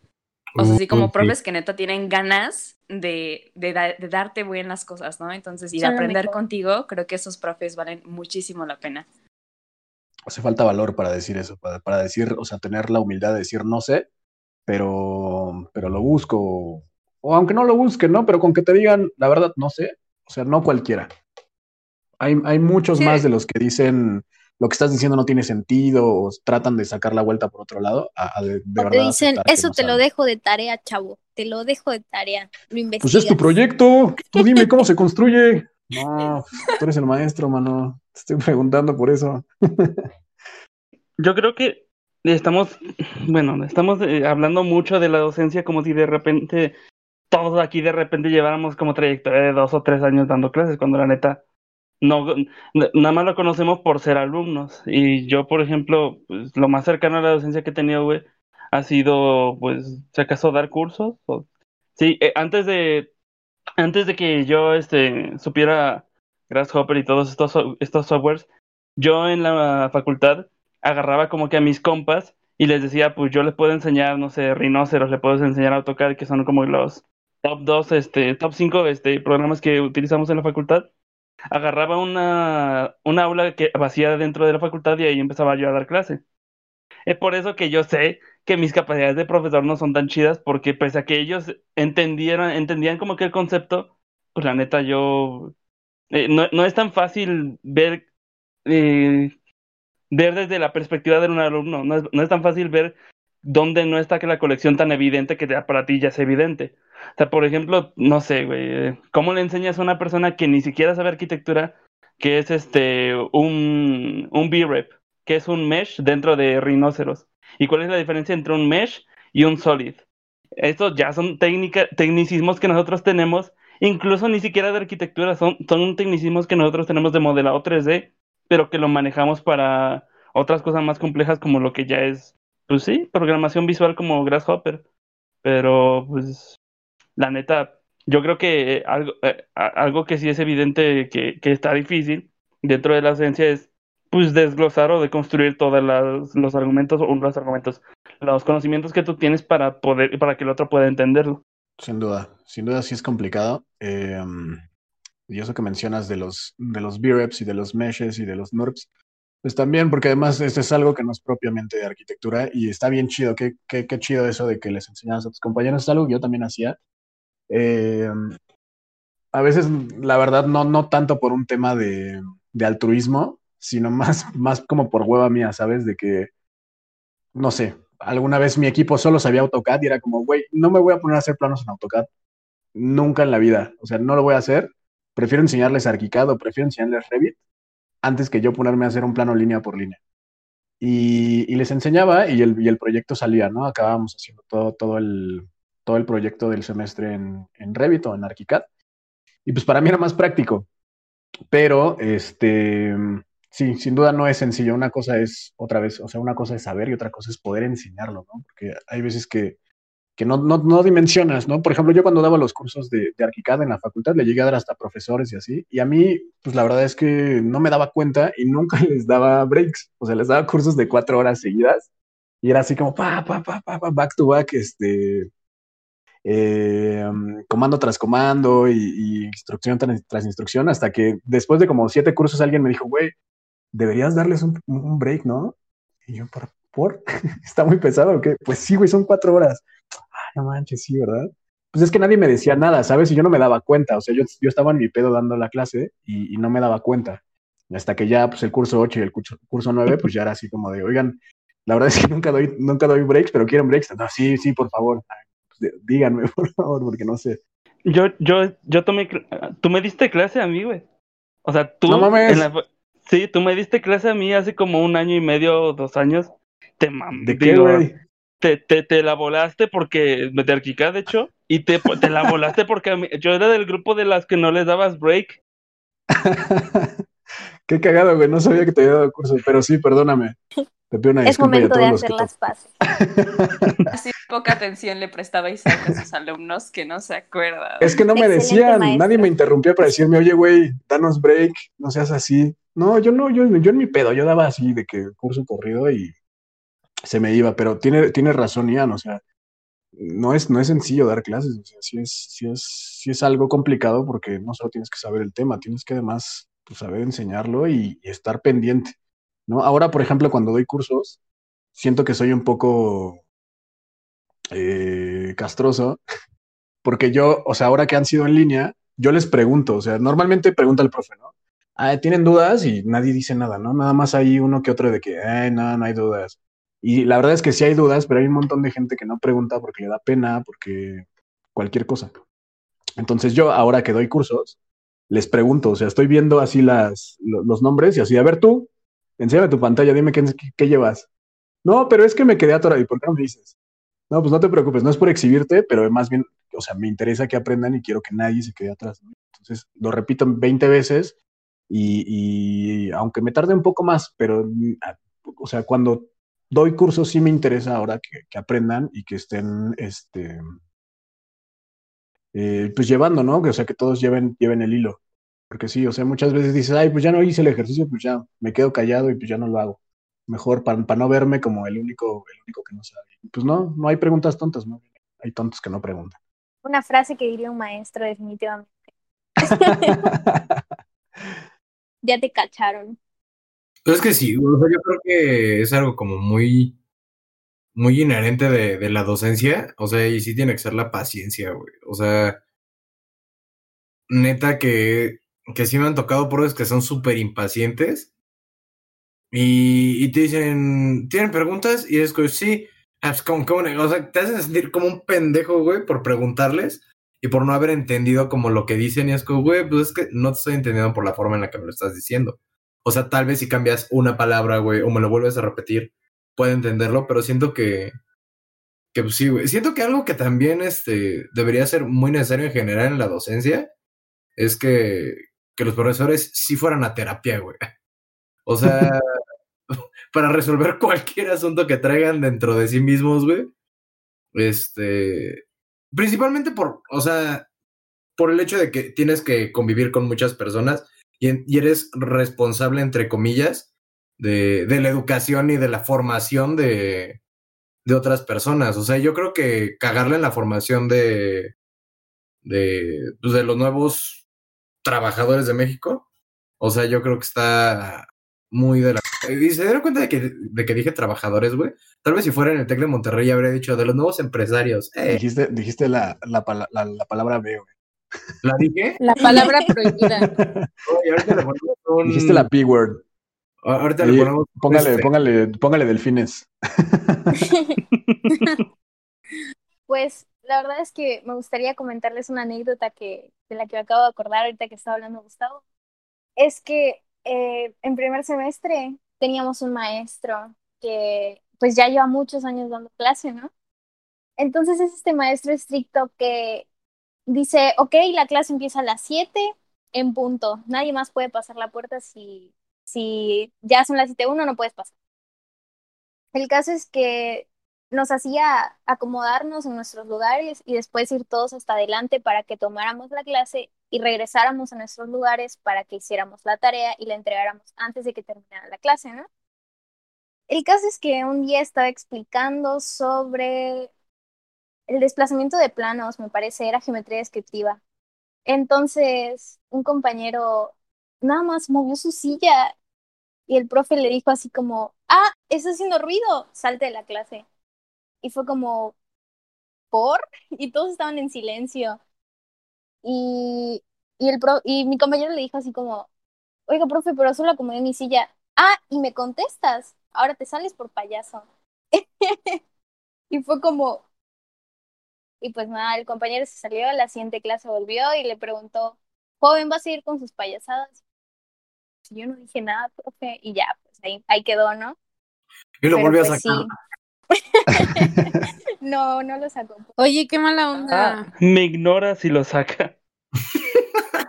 [SPEAKER 11] O sea, así como
[SPEAKER 7] sí.
[SPEAKER 11] profes que neta tienen ganas de, de, da- de darte buenas cosas, ¿no? Entonces, y de
[SPEAKER 8] Son lo
[SPEAKER 11] aprender contigo, creo que esos profes valen muchísimo la pena.
[SPEAKER 1] Hace falta valor para decir eso, para, para decir, o sea, tener la humildad de decir no sé, pero, pero lo busco. O aunque no lo busque, ¿no? Pero con que te digan, la verdad, no sé. O sea, no cualquiera. Hay, hay muchos
[SPEAKER 11] Sí.
[SPEAKER 1] más de los que dicen lo que estás diciendo no tiene sentido o tratan de sacar la vuelta por otro lado a, a de, de
[SPEAKER 8] O te
[SPEAKER 1] verdad
[SPEAKER 8] dicen, eso
[SPEAKER 1] no
[SPEAKER 8] te lo dejo de tarea, chavo. Te lo dejo de tarea. Lo investigas.
[SPEAKER 1] Pues es tu proyecto. Tú dime cómo se construye. No, tú eres el maestro, mano. Te estoy preguntando por eso.
[SPEAKER 10] Yo creo que estamos, bueno, estamos eh, hablando mucho de la docencia como si de repente todos aquí de repente lleváramos como trayectoria de dos o tres años dando clases, cuando la neta no, nada más lo conocemos por ser alumnos. Y yo, por ejemplo, pues, lo más cercano a la docencia que he tenido, ha sido, pues, si acaso dar cursos. Sí, eh, antes de, antes de que yo, este, supiera Grasshopper y todos estos, estos softwares, yo en la facultad agarraba como que a mis compas y les decía, pues yo les puedo enseñar, no sé, Rhinoceros, les puedo enseñar AutoCAD, que son como los top 2, este, top 5 este, programas que utilizamos en la facultad. Agarraba una, una aula que vacía dentro de la facultad y ahí empezaba yo a dar clase. Es por eso que yo sé que mis capacidades de profesor no son tan chidas, porque pese a que ellos entendieran, entendían como que el concepto, pues la neta yo eh, no, no es tan fácil ver eh, ver desde la perspectiva de un alumno. No es, no es tan fácil ver dónde no está que la colección tan evidente que para ti ya es evidente. O sea, por ejemplo, no sé, güey, ¿cómo le enseñas a una persona que ni siquiera sabe arquitectura que es este un, un B-Rep, que es un mesh dentro de Rhinoceros? ¿Y cuál es la diferencia entre un mesh y un solid? Estos ya son técnica, tecnicismos que nosotros tenemos, incluso ni siquiera de arquitectura, son, son tecnicismos que nosotros tenemos de modelado 3D, pero que lo manejamos para otras cosas más complejas como lo que ya es, pues sí, programación visual como Grasshopper. Pero, pues, la neta, yo creo que eh, algo, eh, algo que sí es evidente que, que está difícil dentro de la ciencia es, pues, desglosar o deconstruir todos los argumentos, o los argumentos, los conocimientos que tú tienes para poder, para que el otro pueda entenderlo.
[SPEAKER 1] Sin duda, sin duda sí es complicado. Eh, y eso que mencionas de los, de los B-Reps y de los meshes y de los NURBS, pues también, porque además esto es algo que no es propiamente de arquitectura y está bien chido, qué, qué, qué chido eso de que les enseñas a tus compañeros, es algo que yo también hacía. Eh, a veces, la verdad, no, no tanto por un tema de, de altruismo, sino más, más como por hueva mía, ¿sabes? De que, no sé, alguna vez mi equipo solo sabía AutoCAD y era como, güey, no me voy a poner a hacer planos en AutoCAD. Nunca en la vida. O sea, no lo voy a hacer. Prefiero enseñarles ArchiCAD o prefiero enseñarles Revit antes que yo ponerme a hacer un plano línea por línea. Y, y les enseñaba y el, y el, proyecto salía, ¿no? Acabábamos haciendo todo, todo, el, todo el proyecto del semestre en, en Revit o en ArchiCAD. Y pues para mí era más práctico. Pero, este, sí, sin duda no es sencillo. Una cosa es, otra vez, o sea, una cosa es saber y otra cosa es poder enseñarlo, ¿no? Porque hay veces que, que no, no, no, dimensionas, ¿no? Por ejemplo, yo cuando daba los cursos de, de Arquicad en la facultad, le llegué a dar hasta profesores y así, y a mí, pues la verdad es que no me daba cuenta y nunca les daba breaks, o sea, les daba cursos de cuatro horas seguidas, y era así como, pa, pa, pa, pa, pa back to back, este, eh, comando tras comando y, instrucción tras, tras instrucción, hasta que después de como siete cursos alguien me dijo, güey, deberías darles un, un break, ¿no? Y yo, ¿por? ¿por? ¿Está muy pesado o qué? Pues sí, güey, son cuatro horas. No manches, sí, ¿verdad? Pues es que nadie me decía nada, ¿sabes? Y yo no me daba cuenta, o sea, yo, yo estaba en mi pedo dando la clase y, y no me daba cuenta. Hasta que ya, pues el curso 8 y el curso, curso 9, pues ya era así como de, oigan, la verdad es que nunca doy, nunca doy breaks, pero quieren breaks. No, sí, sí, por favor. Pues, díganme, por favor, porque no sé.
[SPEAKER 10] Yo, yo, yo tomé, tú me diste clase a mí, güey. O sea, tú.
[SPEAKER 1] No mames.
[SPEAKER 10] En la, sí, tú me diste clase a mí hace como un año y medio dos años. Te mam,
[SPEAKER 1] ¿De qué, güey?
[SPEAKER 10] Te, te, te, la volaste porque, de Arquica, de hecho, y te, te la volaste porque mí, yo era del grupo de las que no les dabas break.
[SPEAKER 1] Qué cagado, güey, no sabía que te había dado curso, pero sí, perdóname. Te pido una
[SPEAKER 8] es momento de hacer las paces.
[SPEAKER 11] Así poca atención le prestabais a sus alumnos que no se acuerdan.
[SPEAKER 1] Es que no me
[SPEAKER 8] Excelente
[SPEAKER 1] decían,
[SPEAKER 8] maestro.
[SPEAKER 1] nadie me interrumpía para decirme, oye, güey, danos break, no seas así. No, yo no, yo, yo en mi pedo, yo daba así de que curso corrido y se me iba, pero tiene, tiene razón Ian, o sea, no es, no es sencillo dar clases, o sea, sí es, sí es, sí es algo complicado porque no solo tienes que saber el tema, tienes que además pues, saber enseñarlo y, estar pendiente, ¿no? Ahora, por ejemplo, cuando doy cursos, siento que soy un poco eh, castroso, porque yo, o sea, ahora que han sido en línea, yo les pregunto, o sea, normalmente pregunta el profe, ¿no? Ah, ¿tienen dudas? Y nadie dice nada, ¿no? Nada más hay uno que otro de que, eh, no, no hay dudas. Y la verdad es que sí hay dudas, pero hay un montón de gente que no pregunta porque le da pena, porque cualquier cosa. Entonces yo, ahora que doy cursos, les pregunto, o sea, estoy viendo así las, los nombres y así, a ver tú, enséñame tu pantalla, dime qué, qué llevas. No, pero es que me quedé atorado. ¿Y por qué no me dices? No, pues no te preocupes, no es por exhibirte, pero más bien, o sea, me interesa que aprendan y quiero que nadie se quede atrás. Entonces, lo repito 20 veces y, y, aunque me tarde un poco más, pero, o sea, cuando doy cursos sí me interesa ahora que, que aprendan y que estén, este, eh, pues llevando, ¿no? O sea, que todos lleven, lleven el hilo. Porque sí, o sea, muchas veces dices, ay, pues ya no hice el ejercicio, pues ya me quedo callado y pues ya no lo hago mejor para, para no verme como el único, el único que no sabe. Pues no, no hay preguntas tontas, ¿no? Hay tontos que no preguntan.
[SPEAKER 8] Una frase que diría un maestro, definitivamente. ya te cacharon.
[SPEAKER 7] Pero es que sí, o sea, yo creo que es algo como muy, muy inherente de, de la docencia. O sea, y sí tiene que ser la paciencia, güey. O sea, neta que, que sí me han tocado pruebas que son súper impacientes y, y, te dicen, ¿tienen preguntas? Y es como, sí, ah, pues, como, como, o sea, te hacen sentir como un pendejo, güey, por preguntarles y por no haber entendido como lo que dicen. Y es como, güey, pues es que no te estoy entendiendo por la forma en la que me lo estás diciendo. O sea, tal vez si cambias una palabra, güey, o me lo vuelves a repetir, puedo entenderlo, pero siento que, que pues sí, güey. Siento que algo que también este, debería ser muy necesario en general en la docencia es que, que los profesores sí fueran a terapia, güey. O sea, para resolver cualquier asunto que traigan dentro de sí mismos, güey. Este. Principalmente por, o sea, por el hecho de que tienes que convivir con muchas personas y, eres responsable, entre comillas, de, de, la educación y de la formación de, de otras personas. O sea, yo creo que cagarle en la formación de, de, pues de los nuevos trabajadores de México. O sea, yo creo que está muy de la... Y se dieron cuenta de que, de que dije trabajadores, güey. Tal vez si fuera en el TEC de Monterrey habría dicho de los nuevos empresarios. Eh.
[SPEAKER 1] Dijiste, dijiste la, la, la, la palabra B, güey.
[SPEAKER 7] ¿La dije?
[SPEAKER 9] La palabra prohibida.
[SPEAKER 7] Oye, ahorita le ponemos un...
[SPEAKER 1] Dijiste la P-word.
[SPEAKER 7] Ahorita
[SPEAKER 1] Ahí,
[SPEAKER 7] le ponemos...
[SPEAKER 1] Póngale,
[SPEAKER 7] este,
[SPEAKER 1] póngale, póngale delfines.
[SPEAKER 8] Pues la verdad es que me gustaría comentarles una anécdota que, de la que me acabo de acordar ahorita que estaba hablando Gustavo. Es que eh, en primer semestre teníamos un maestro que pues ya lleva muchos años dando clase, ¿no? Entonces es este maestro estricto que dice, ok, la clase empieza a las 7 en punto, nadie más puede pasar la puerta si, si ya son las 7.1 no puedes pasar. El caso es que nos hacía acomodarnos en nuestros lugares y después ir todos hasta adelante para que tomáramos la clase y regresáramos a nuestros lugares para que hiciéramos la tarea y la entregáramos antes de que terminara la clase, ¿no? El caso es que un día estaba explicando sobre el desplazamiento de planos, me parece, era geometría descriptiva. Entonces, un compañero nada más movió su silla y el profe le dijo así como, ah, está haciendo ruido, salte de la clase. Y fue como, ¿por? Y todos estaban en silencio. Y, y, el pro, y mi compañero le dijo así como, oiga, profe, pero solo acomodé mi silla. Ah, y me contestas, ahora te sales por payaso. y fue como, y pues nada, el compañero se salió, la siguiente clase volvió y le preguntó, joven, ¿va a seguir con sus payasadas? Y yo no dije nada, profe, y ya, pues ahí, ahí quedó, ¿no?
[SPEAKER 7] Y lo
[SPEAKER 8] Pero
[SPEAKER 7] volvió a
[SPEAKER 8] pues
[SPEAKER 7] sacar.
[SPEAKER 8] No, no lo sacó.
[SPEAKER 9] Oye, qué mala onda.
[SPEAKER 10] Ah, me ignora si lo saca.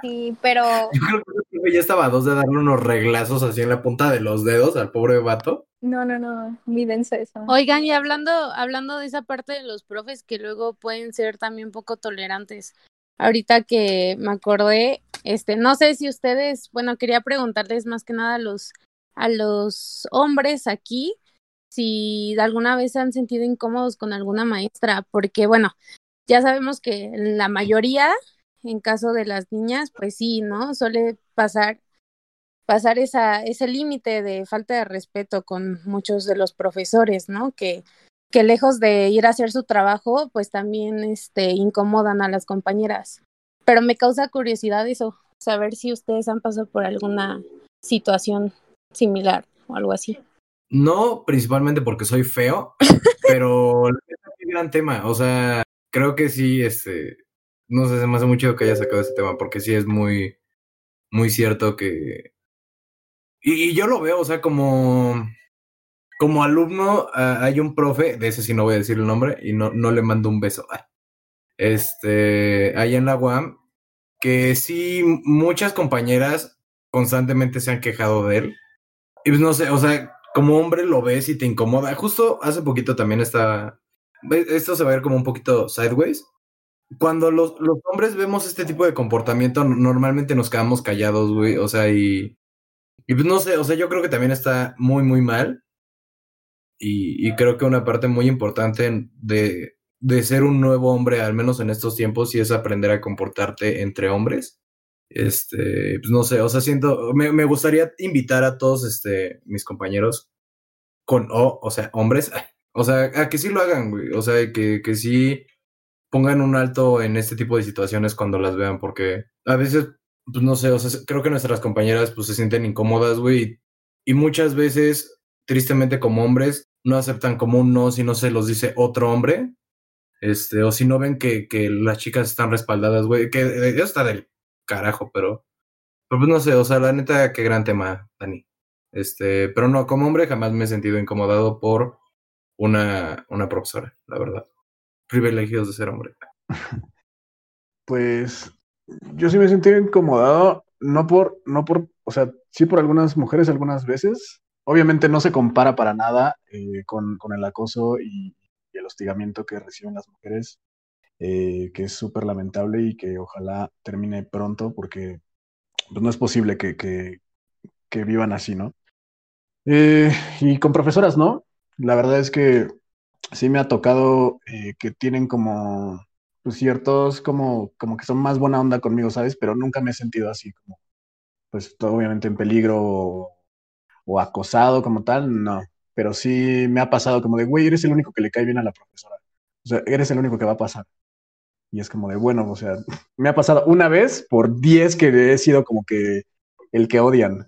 [SPEAKER 8] Sí, pero
[SPEAKER 7] Yo creo que ya estaba a dos de darle unos reglazos así en la punta de los dedos al pobre vato.
[SPEAKER 8] no, no, no, muy denso eso.
[SPEAKER 9] Oigan, y hablando, hablando de esa parte de los profes que luego pueden ser también poco tolerantes. Ahorita que me acordé, este, no sé si ustedes, bueno, quería preguntarles más que nada a los, a los hombres aquí, si alguna vez se han sentido incómodos con alguna maestra, porque bueno, ya sabemos que la mayoría, en caso de las niñas, pues sí, ¿no? Suele pasar pasar esa, ese límite de falta de respeto con muchos de los profesores, ¿no? Que, que lejos de ir a hacer su trabajo, pues también este, incomodan a las compañeras. Pero me causa curiosidad eso, saber si ustedes han pasado por alguna situación similar o algo así.
[SPEAKER 7] No, principalmente porque soy feo, pero neta, qué gran tema. O sea, creo que sí, este, no sé, se me hace mucho que haya sacado ese tema, porque sí es muy, muy cierto que. Y, yo lo veo, o sea, como, como alumno, ah, hay un profe, de ese sí no voy a decir el nombre, y no, no le mando un beso. Ah. Este, ahí en la UAM, que sí, muchas compañeras constantemente se han quejado de él. Y pues no sé, o sea, como hombre lo ves y te incomoda. Justo hace poquito también está. Esto se va a ver como un poquito sideways. Cuando los, los hombres vemos este tipo de comportamiento, normalmente nos quedamos callados, güey. O sea, y. Y pues no sé, o sea, yo creo que también está muy, muy mal. Y, y creo que una parte muy importante de, de ser un nuevo hombre, al menos en estos tiempos, sí es aprender a comportarte entre hombres. Este, pues no sé, o sea, siento, me, me gustaría invitar a todos este, mis compañeros con O, o sea, hombres, o sea, a que sí lo hagan, güey, o sea, que, que sí pongan un alto en este tipo de situaciones cuando las vean, porque a veces, pues no sé, o sea, creo que nuestras compañeras pues se sienten incómodas, güey, y muchas veces, tristemente como hombres, no aceptan como un no si no se los dice otro hombre, este, o si no ven que, que las chicas están respaldadas, güey, que eh, está del carajo, pero, pero pues no sé, o sea, la neta, qué gran tema, Dani. Este, pero no, como hombre jamás me he sentido incomodado por una, una profesora, la verdad. Privilegios de ser hombre.
[SPEAKER 1] Pues yo sí me he sentido incomodado, no por, no por, o sea, sí por algunas mujeres algunas veces. Obviamente no se compara para nada eh, con, el acoso y, el hostigamiento que reciben las mujeres, eh, que es súper lamentable y que ojalá termine pronto porque pues, no es posible que vivan así, ¿no? Eh, y con profesoras, ¿no? La verdad es que sí me ha tocado eh, que tienen como pues, ciertos, como, como que son más buena onda conmigo, ¿sabes? Pero nunca me he sentido así, como, pues obviamente en peligro o, acosado como tal, no. Pero sí me ha pasado como de, güey, eres el único que le cae bien a la profesora. O sea, eres el único que va a pasar. Y es como de, bueno, o sea, me ha pasado una vez por 10 que he sido como que el que odian.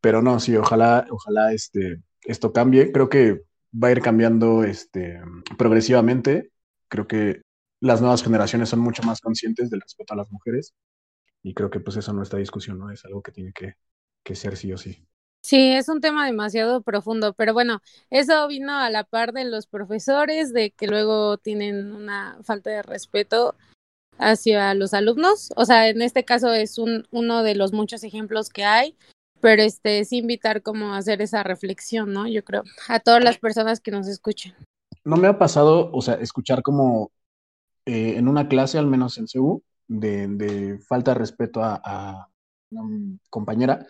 [SPEAKER 1] Pero no, sí, ojalá, ojalá este, esto cambie. Creo que va a ir cambiando este, progresivamente. Creo que las nuevas generaciones son mucho más conscientes del respeto a las mujeres. Y creo que pues eso no está discusión, ¿no? Es algo que tiene que, que ser sí o sí.
[SPEAKER 9] Sí, es un tema demasiado profundo, pero bueno, eso vino a la par de los profesores, de que luego tienen una falta de respeto hacia los alumnos. O sea, en este caso es un, uno de los muchos ejemplos que hay, pero este es invitar como a hacer esa reflexión, ¿no? Yo creo, a todas las personas que nos escuchen.
[SPEAKER 1] No me ha pasado, o sea, escuchar como eh, en una clase, al menos en CEU, de, de falta de respeto a, a una compañera,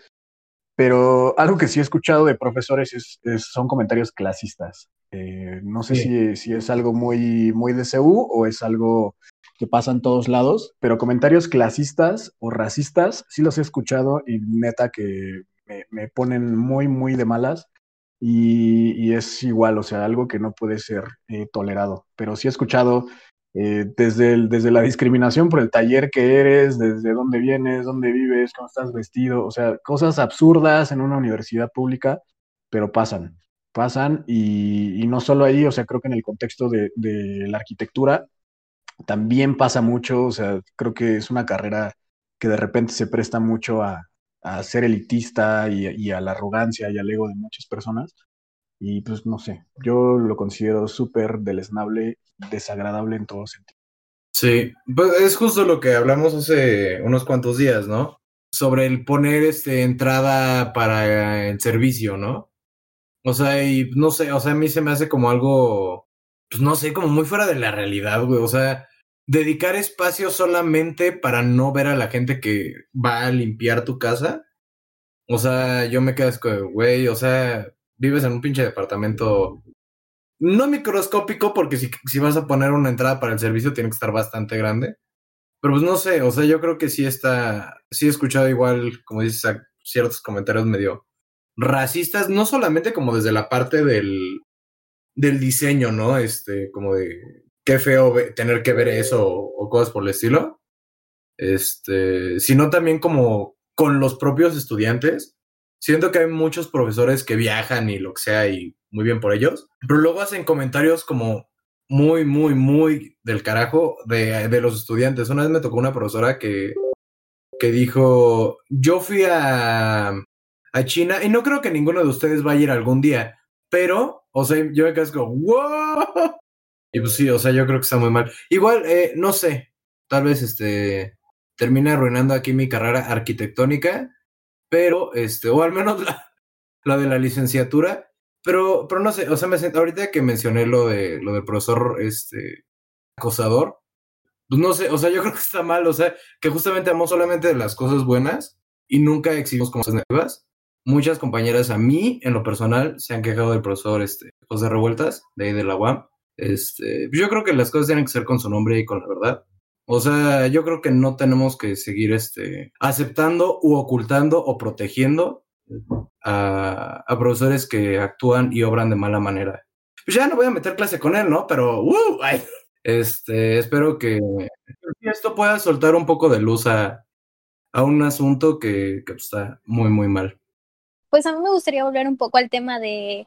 [SPEAKER 1] pero algo que sí he escuchado de profesores es, es- son comentarios clasistas. Eh, no sé si, si es algo muy, muy de CEU o es algo que pasa todos lados, pero comentarios clasistas o racistas sí los he escuchado y neta que me, ponen muy, muy de malas. Y, es igual, o sea, algo que no puede ser eh, tolerado. Pero sí he escuchado eh, desde, desde la discriminación por el taller que eres, desde dónde vienes, dónde vives, cómo estás vestido, o sea, cosas absurdas en una universidad pública, pero pasan, pasan y, no solo ahí, o sea, creo que en el contexto de la arquitectura también pasa mucho, o sea, creo que es una carrera que de repente se presta mucho a, a ser elitista y, y a la arrogancia y al ego de muchas personas. Y pues no sé, yo lo considero súper deleznable, desagradable en todo sentido.
[SPEAKER 7] Sí, pues es justo lo que hablamos hace unos cuantos días, ¿no? Sobre el poner este entrada para el servicio, ¿no? O sea, y no sé, o sea, a mí se me hace como algo, pues no sé, como muy fuera de la realidad, güey. O sea, dedicar espacio solamente para no ver a la gente que va a limpiar tu casa. O sea, yo me quedo como, güey, o sea, vives en un pinche departamento no microscópico, porque si, si vas a poner una entrada para el servicio tiene que estar bastante grande. Pero pues no sé, o sea, yo creo que sí está, sí he escuchado igual, como dices, ciertos comentarios medio racistas, no solamente como desde la parte del, del diseño, ¿no? Este, como de qué feo tener que ver eso o, cosas por el estilo. Este, sino también como con los propios estudiantes. Siento que hay muchos profesores que viajan y lo que sea y muy bien por ellos, pero luego hacen comentarios como muy, muy, muy del carajo de, de los estudiantes. Una vez me tocó una profesora que, que dijo, yo fui a, a China y no creo que ninguno de ustedes vaya a ir algún día, pero, o sea, yo me como, wow. Y pues sí, o sea, yo creo que está muy mal. Igual, eh, no sé, tal vez este termine arruinando aquí mi carrera arquitectónica, pero este, o al menos la, la de la licenciatura, pero, pero no sé, o sea, me sent- ahorita que mencioné lo de lo del profesor este acosador, pues no sé, o sea, yo creo que está mal, o sea, que justamente hablamos solamente de las cosas buenas y nunca exhibimos como cosas negativas. Muchas compañeras a mí, en lo personal, se han quejado del profesor este, José Revueltas, de ahí de la UAM. Este, yo creo que las cosas tienen que ser con su nombre y con la verdad. O sea, yo creo que no tenemos que seguir este, aceptando u ocultando o protegiendo a, profesores que actúan y obran de mala manera. Pues ya no voy a meter clase con él, ¿no? Pero, ¡uh! Ay, este, espero que esto pueda soltar un poco de luz a, a un asunto que, que está muy, muy mal.
[SPEAKER 8] Pues a mí me gustaría volver un poco al tema de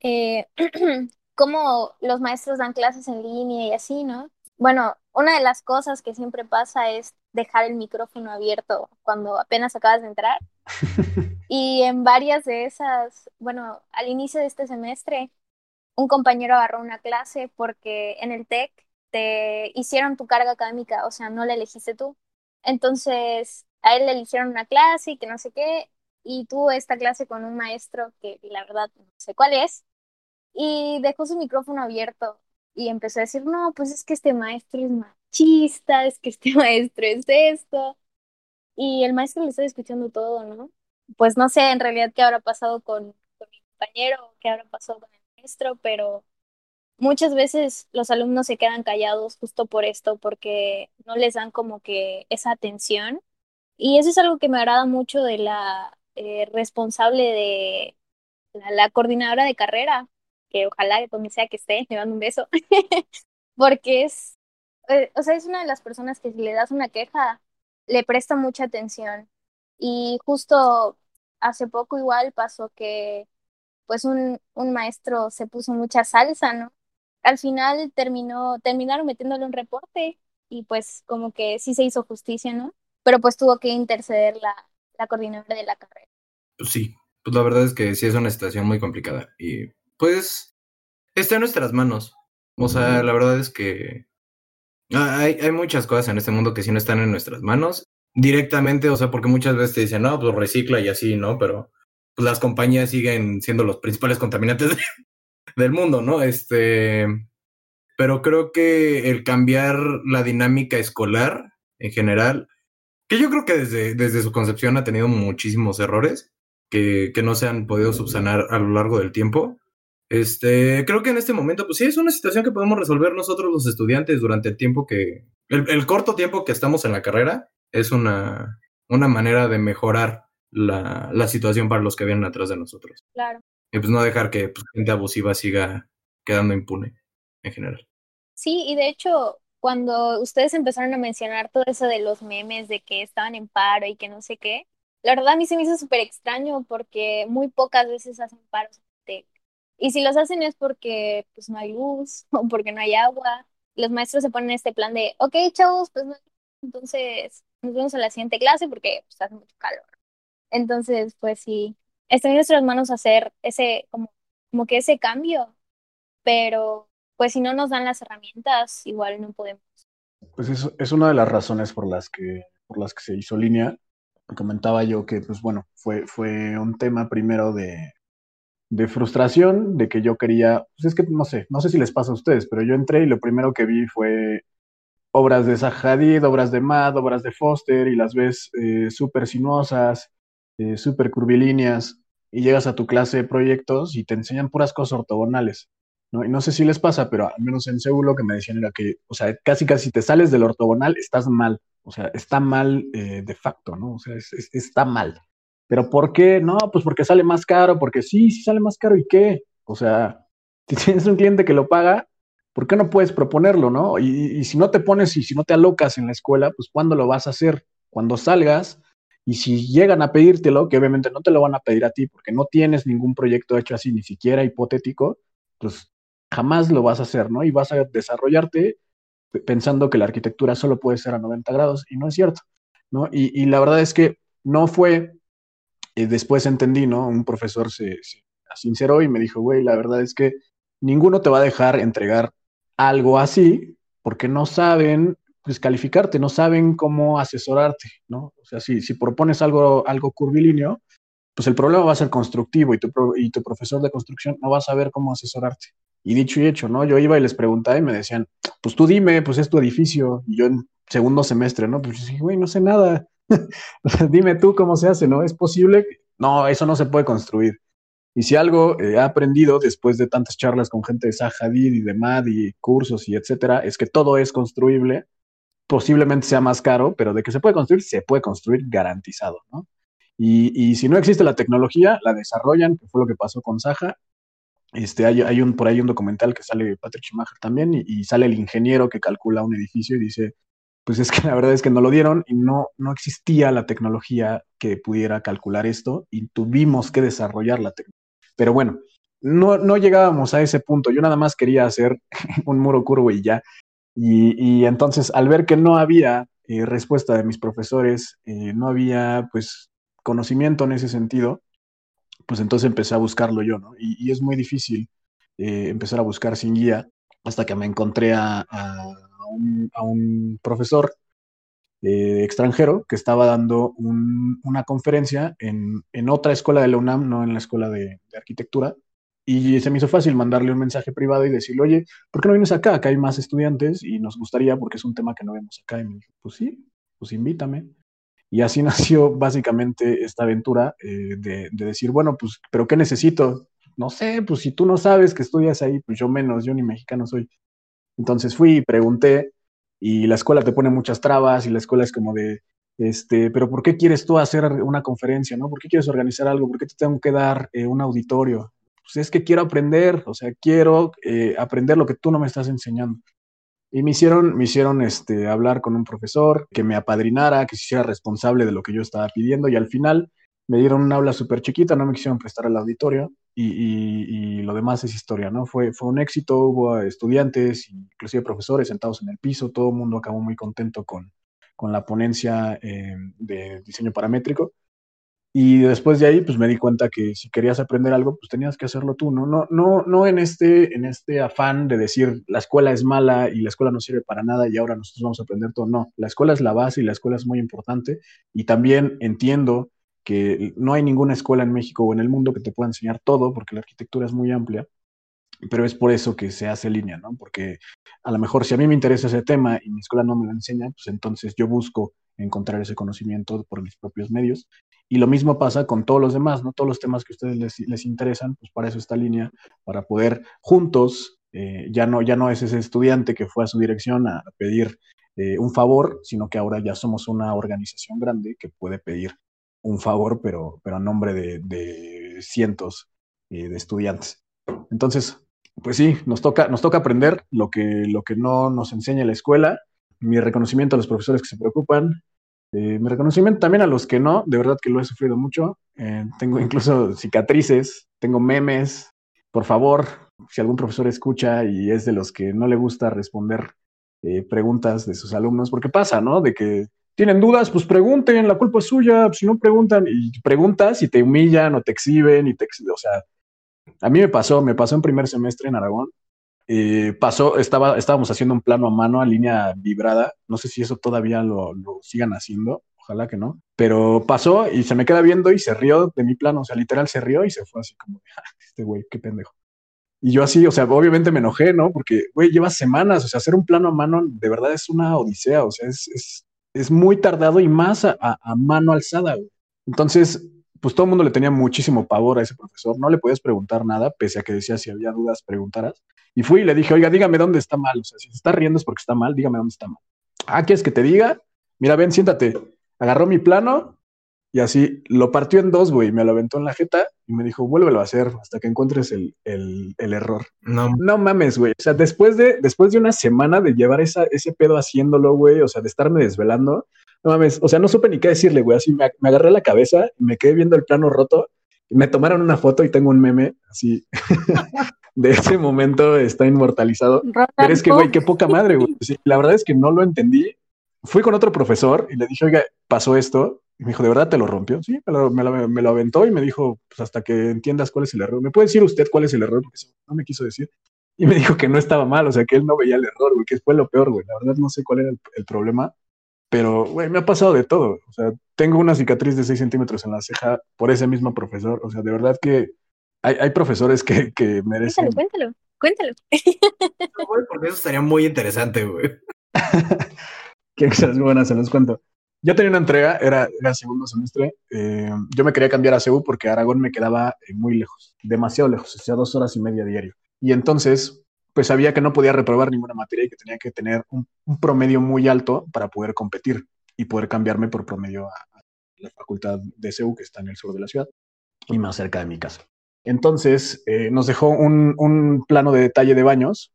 [SPEAKER 8] eh, cómo los maestros dan clases en línea y así, ¿no? Bueno, una de las cosas que siempre pasa es dejar el micrófono abierto cuando apenas acabas de entrar. Y en varias de esas, bueno, al inicio de este semestre, un compañero agarró una clase porque en el TEC te hicieron tu carga académica, o sea, no la elegiste tú. Entonces, a él le eligieron una clase y que no sé qué, y tuvo esta clase con un maestro que la verdad no sé cuál es, y dejó su micrófono abierto y empezó a decir, no, pues es que este maestro es machista, es que este maestro es esto, y el maestro le está escuchando todo, ¿no? Pues no sé en realidad qué habrá pasado con, mi compañero, qué habrá pasado con el maestro, pero muchas veces los alumnos se quedan callados justo por esto, porque no les dan como que esa atención. Y eso es algo que me agrada mucho de la eh, responsable de la coordinadora de carrera, que ojalá donde sea que esté, le mando un beso, porque es, eh, o sea, es una de las personas que si le das una queja, le presta mucha atención. Y justo hace poco igual pasó que pues un, un maestro se puso mucha salsa, ¿no? Al final terminó, terminaron metiéndole un reporte y pues como que sí se hizo justicia, ¿no? Pero pues tuvo que interceder la, la coordinadora de la carrera.
[SPEAKER 7] Sí, pues la verdad es que sí es una situación muy complicada y pues está en nuestras manos. O sea, la verdad es que hay, hay muchas cosas en este mundo que sí no están en nuestras manos directamente, o sea, porque muchas veces te dicen, no, pues recicla y así, ¿no? Pero pues, las compañías siguen siendo los principales contaminantes de- del mundo, ¿no? Este, pero creo que el cambiar la dinámica escolar en general, que yo creo que desde, desde su concepción ha tenido muchísimos errores que, que no se han podido subsanar a lo largo del tiempo. Este, creo que en este momento, pues sí, es una situación que podemos resolver nosotros los estudiantes durante el tiempo que, el, el corto tiempo que estamos en la carrera, es una, una manera de mejorar la, la situación para los que vienen atrás de nosotros.
[SPEAKER 8] Claro.
[SPEAKER 7] Y pues no dejar que pues, gente abusiva siga quedando impune en general.
[SPEAKER 8] Sí, y de hecho, cuando ustedes empezaron a mencionar todo eso de los memes, de que estaban en paro y que no sé qué, la verdad a mí se me hizo súper extraño porque muy pocas veces hacen paros. Y si los hacen es porque pues no hay luz o porque no hay agua. Los maestros se ponen este plan de, ok, chavos, pues no entonces nos vemos en la siguiente clase porque pues, hace mucho calor. Entonces, pues sí, está en nuestras manos hacer ese, como, como que ese cambio, pero pues si no nos dan las herramientas, igual no podemos.
[SPEAKER 1] Pues eso es una de las razones por las que, por las que se hizo línea. Comentaba yo que, pues bueno, fue, fue un tema primero de, de frustración, de que yo quería, pues es que no sé, no sé si les pasa a ustedes, pero yo entré y lo primero que vi fue obras de Zaha Hadid, obras de Mad, obras de Foster, y las ves eh, súper sinuosas, eh, súper curvilíneas, y llegas a tu clase de proyectos y te enseñan puras cosas ortogonales. ¿no? Y no sé si les pasa, pero al menos en Seúl lo que me decían era que, o sea, casi casi si te sales del ortogonal, estás mal. O sea, está mal eh, de facto, ¿no? O sea, es- es- está mal. ¿Pero por qué? No, pues porque sale más caro, porque sí, sí sale más caro, ¿y qué? O sea, si tienes un cliente que lo paga, ¿por qué no puedes proponerlo, no? Y, y si no te pones y si no te alocas en la escuela, pues ¿cuándo lo vas a hacer? Cuando salgas y si llegan a pedírtelo, que obviamente no te lo van a pedir a ti porque no tienes ningún proyecto hecho así, ni siquiera hipotético, pues jamás lo vas a hacer, ¿no? Y vas a desarrollarte pensando que la arquitectura solo puede ser a 90 grados y no es cierto, ¿no? Y, y la verdad es que no fue, después entendí, ¿no? Un profesor se, sinceró y me dijo, güey, la verdad es que ninguno te va a dejar entregar algo así porque no saben pues, calificarte, no saben cómo asesorarte, ¿no? O sea, si, si propones algo, algo curvilíneo, pues el problema va a ser constructivo y tu, y tu profesor de construcción no va a saber cómo asesorarte. Y dicho y hecho, ¿no? Yo iba y les preguntaba y me decían, pues tú dime, pues es tu edificio. Y yo en segundo semestre, ¿no? Pues dije, güey, no sé nada. Dime tú cómo se hace, ¿no? ¿Es posible? No, eso no se puede construir. Y si algo eh, he aprendido después de tantas charlas con gente de Zaha Hadid y de MAD y cursos y etcétera, es que todo es construible. Posiblemente sea más caro, pero de que se puede construir, se puede construir garantizado, ¿no? Y, y si no existe la tecnología, la desarrollan, que fue lo que pasó con Zaha. Este, hay, hay un, por ahí un documental que sale Patrick Schumacher también y sale el ingeniero que calcula un edificio y dice, pues es que la verdad es que no lo dieron y no, no existía la tecnología que pudiera calcular esto y tuvimos que desarrollar la tecnología. Pero bueno, no, no llegábamos a ese punto. Yo nada más quería hacer un muro curvo y ya. Y, y entonces, al ver que no había eh, respuesta de mis profesores, eh, no había pues conocimiento en ese sentido, pues entonces empecé a buscarlo yo, ¿no? Y, y es muy difícil eh, empezar a buscar sin guía hasta que me encontré a, a a un profesor eh, extranjero que estaba dando un- una conferencia en, en otra escuela de la UNAM, no en la escuela de, de arquitectura. Y se me hizo fácil mandarle un mensaje privado y decirle, oye, ¿por qué no vienes acá? Acá hay más estudiantes y nos gustaría porque es un tema que no vemos acá. Y me dijo, pues sí, pues invítame. Y así nació básicamente esta aventura eh, de, de decir, bueno, pues, ¿pero qué necesito? No sé, pues si tú no sabes que estudias ahí, pues yo menos, yo ni mexicano soy. Entonces fui y pregunté y la escuela te pone muchas trabas y la escuela es como de, este, pero ¿por qué quieres tú hacer una conferencia, no? ¿Por qué quieres organizar algo? ¿Por qué te tengo que dar eh, un auditorio? Pues es que quiero aprender, o sea, quiero eh, aprender lo que tú no me estás enseñando. Y me hicieron, me hicieron este, hablar con un profesor que me apadrinara, que se hiciera responsable de lo que yo estaba pidiendo y al final me dieron un aula súper chiquita, no me quisieron prestar al auditorio y, y- y lo demás es historia, ¿no? Fue, fue un éxito, hubo estudiantes, inclusive profesores sentados en el piso, todo el mundo acabó muy contento con, con la ponencia eh, de diseño paramétrico. Y después de ahí, pues me di cuenta que si querías aprender algo, pues tenías que hacerlo tú, ¿no? No, no, no en este, en este afán de decir la escuela es mala y la escuela no sirve para nada y ahora nosotros vamos a aprender todo. No, la escuela es la base y la escuela es muy importante. Y también entiendo que no hay ninguna escuela en México o en el mundo que te pueda enseñar todo, porque la arquitectura es muy amplia, pero es por eso que se hace línea, ¿no? Porque a lo mejor si a mí me interesa ese tema y mi escuela no me lo enseña, pues entonces yo busco encontrar ese conocimiento por mis propios medios. Y lo mismo pasa con todos los demás, ¿no? Todos los temas que a ustedes les, interesan, pues para eso está línea, para poder juntos, eh, ya, no, ya no es ese estudiante que fue a su dirección a pedir eh, un favor, sino que ahora ya somos una organización grande que puede pedir un favor, pero, pero a nombre de, de cientos eh, de estudiantes. Entonces, pues sí, nos toca, nos toca aprender lo que, lo que no nos enseña la escuela. Mi reconocimiento a los profesores que se preocupan. Eh, mi reconocimiento también a los que no, de verdad que lo he sufrido mucho. Eh, tengo incluso cicatrices, tengo memes. Por favor, si algún profesor escucha y es de los que no le gusta responder eh, preguntas de sus alumnos, porque pasa, ¿no? De que tienen dudas, pues pregunten, la culpa es suya, si no preguntan, y preguntas y te humillan o te exhiben y te, ex- o sea, a mí me pasó, me pasó en primer semestre en Aragón. Eh, pasó, estaba, estábamos haciendo un plano a mano a línea vibrada. No sé si eso todavía lo, sigan haciendo, ojalá que no. Pero pasó y se me queda viendo y se rió de mi plano, o sea, literal se rió y se fue así como, "Ja, este güey, qué pendejo. Y yo así, o sea, obviamente me enojé, ¿no? Porque, güey, lleva semanas, o sea, hacer un plano a mano de verdad es una odisea, o sea, es, es, es muy tardado y más a, mano alzada, güey. Entonces, pues todo el mundo le tenía muchísimo pavor a ese profesor, no le podías preguntar nada, pese a que decía si había dudas, preguntaras. Y fui y le dije, oiga, dígame dónde está mal, o sea, si se está riendo es porque está mal, dígame dónde está mal. Ah, ¿quieres que te diga? Mira, ven, siéntate. Agarró mi plano y así lo partió en dos, güey, me lo aventó en la jeta y me dijo, vuélvelo a hacer hasta que encuentres el, el, el error.
[SPEAKER 7] No,
[SPEAKER 1] No mames, güey. O sea, después de, después de una semana de llevar esa, ese pedo haciéndolo, güey, o sea, de estarme desvelando, no mames, o sea, no supe ni qué decirle, güey. Así me, me agarré la cabeza y me quedé viendo el plano roto. Y me tomaron una foto y tengo un meme así de ese momento, está inmortalizado. Pero es que, güey, qué poca madre, güey. Sí, la verdad es que no lo entendí. Fui con otro profesor y le dije, oiga, pasó esto. Y me dijo, ¿de verdad te lo rompió? Sí, me lo, me lo- me lo aventó y me dijo, pues hasta que entiendas cuál es el error. ¿Me puede decir usted cuál es el error? Porque no me quiso decir. Y me dijo que no estaba mal, o sea, que él no veía el error, güey, que fue lo peor, güey. La verdad no sé cuál era el, el problema, pero, güey, me ha pasado de todo. O sea, tengo una cicatriz de 6 centímetros en la ceja por ese mismo profesor. O sea, de verdad que hay, hay profesores que, que merecen
[SPEAKER 8] Cuéntalo, cuéntalo, cuéntalo.
[SPEAKER 7] no, güey, porque eso estaría muy interesante, güey.
[SPEAKER 1] que esas buenas, se los cuento. Yo tenía una entrega, era, era segundo semestre. eh, yo me quería cambiar a CEU porque Aragón me quedaba eh, muy lejos, demasiado lejos, o sea, dos horas y media diario. Y entonces, pues sabía que no podía reprobar ninguna materia y que tenía que tener un, un promedio muy alto para poder competir y poder cambiarme por promedio a, a la facultad de CEU, que está en el sur de la ciudad y más cerca de mi casa. Entonces, eh, nos dejó un, un plano de detalle de baños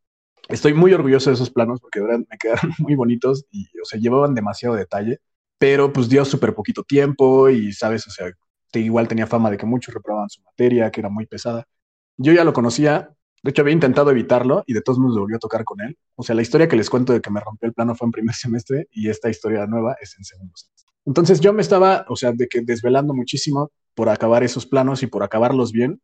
[SPEAKER 1] Estoy muy orgulloso de esos planos porque me quedaron muy bonitos y, o sea, llevaban demasiado detalle, pero pues dio súper poquito tiempo y, sabes, o sea, igual tenía fama de que muchos reprobaban su materia, que era muy pesada. Yo ya lo conocía, de hecho había intentado evitarlo y de todos modos volvió a tocar con él. O sea, la historia que les cuento de que me rompió el plano fue en primer semestre y esta historia nueva es en segundo semestre. Entonces yo me estaba, o sea, de que desvelando muchísimo por acabar esos planos y por acabarlos bien,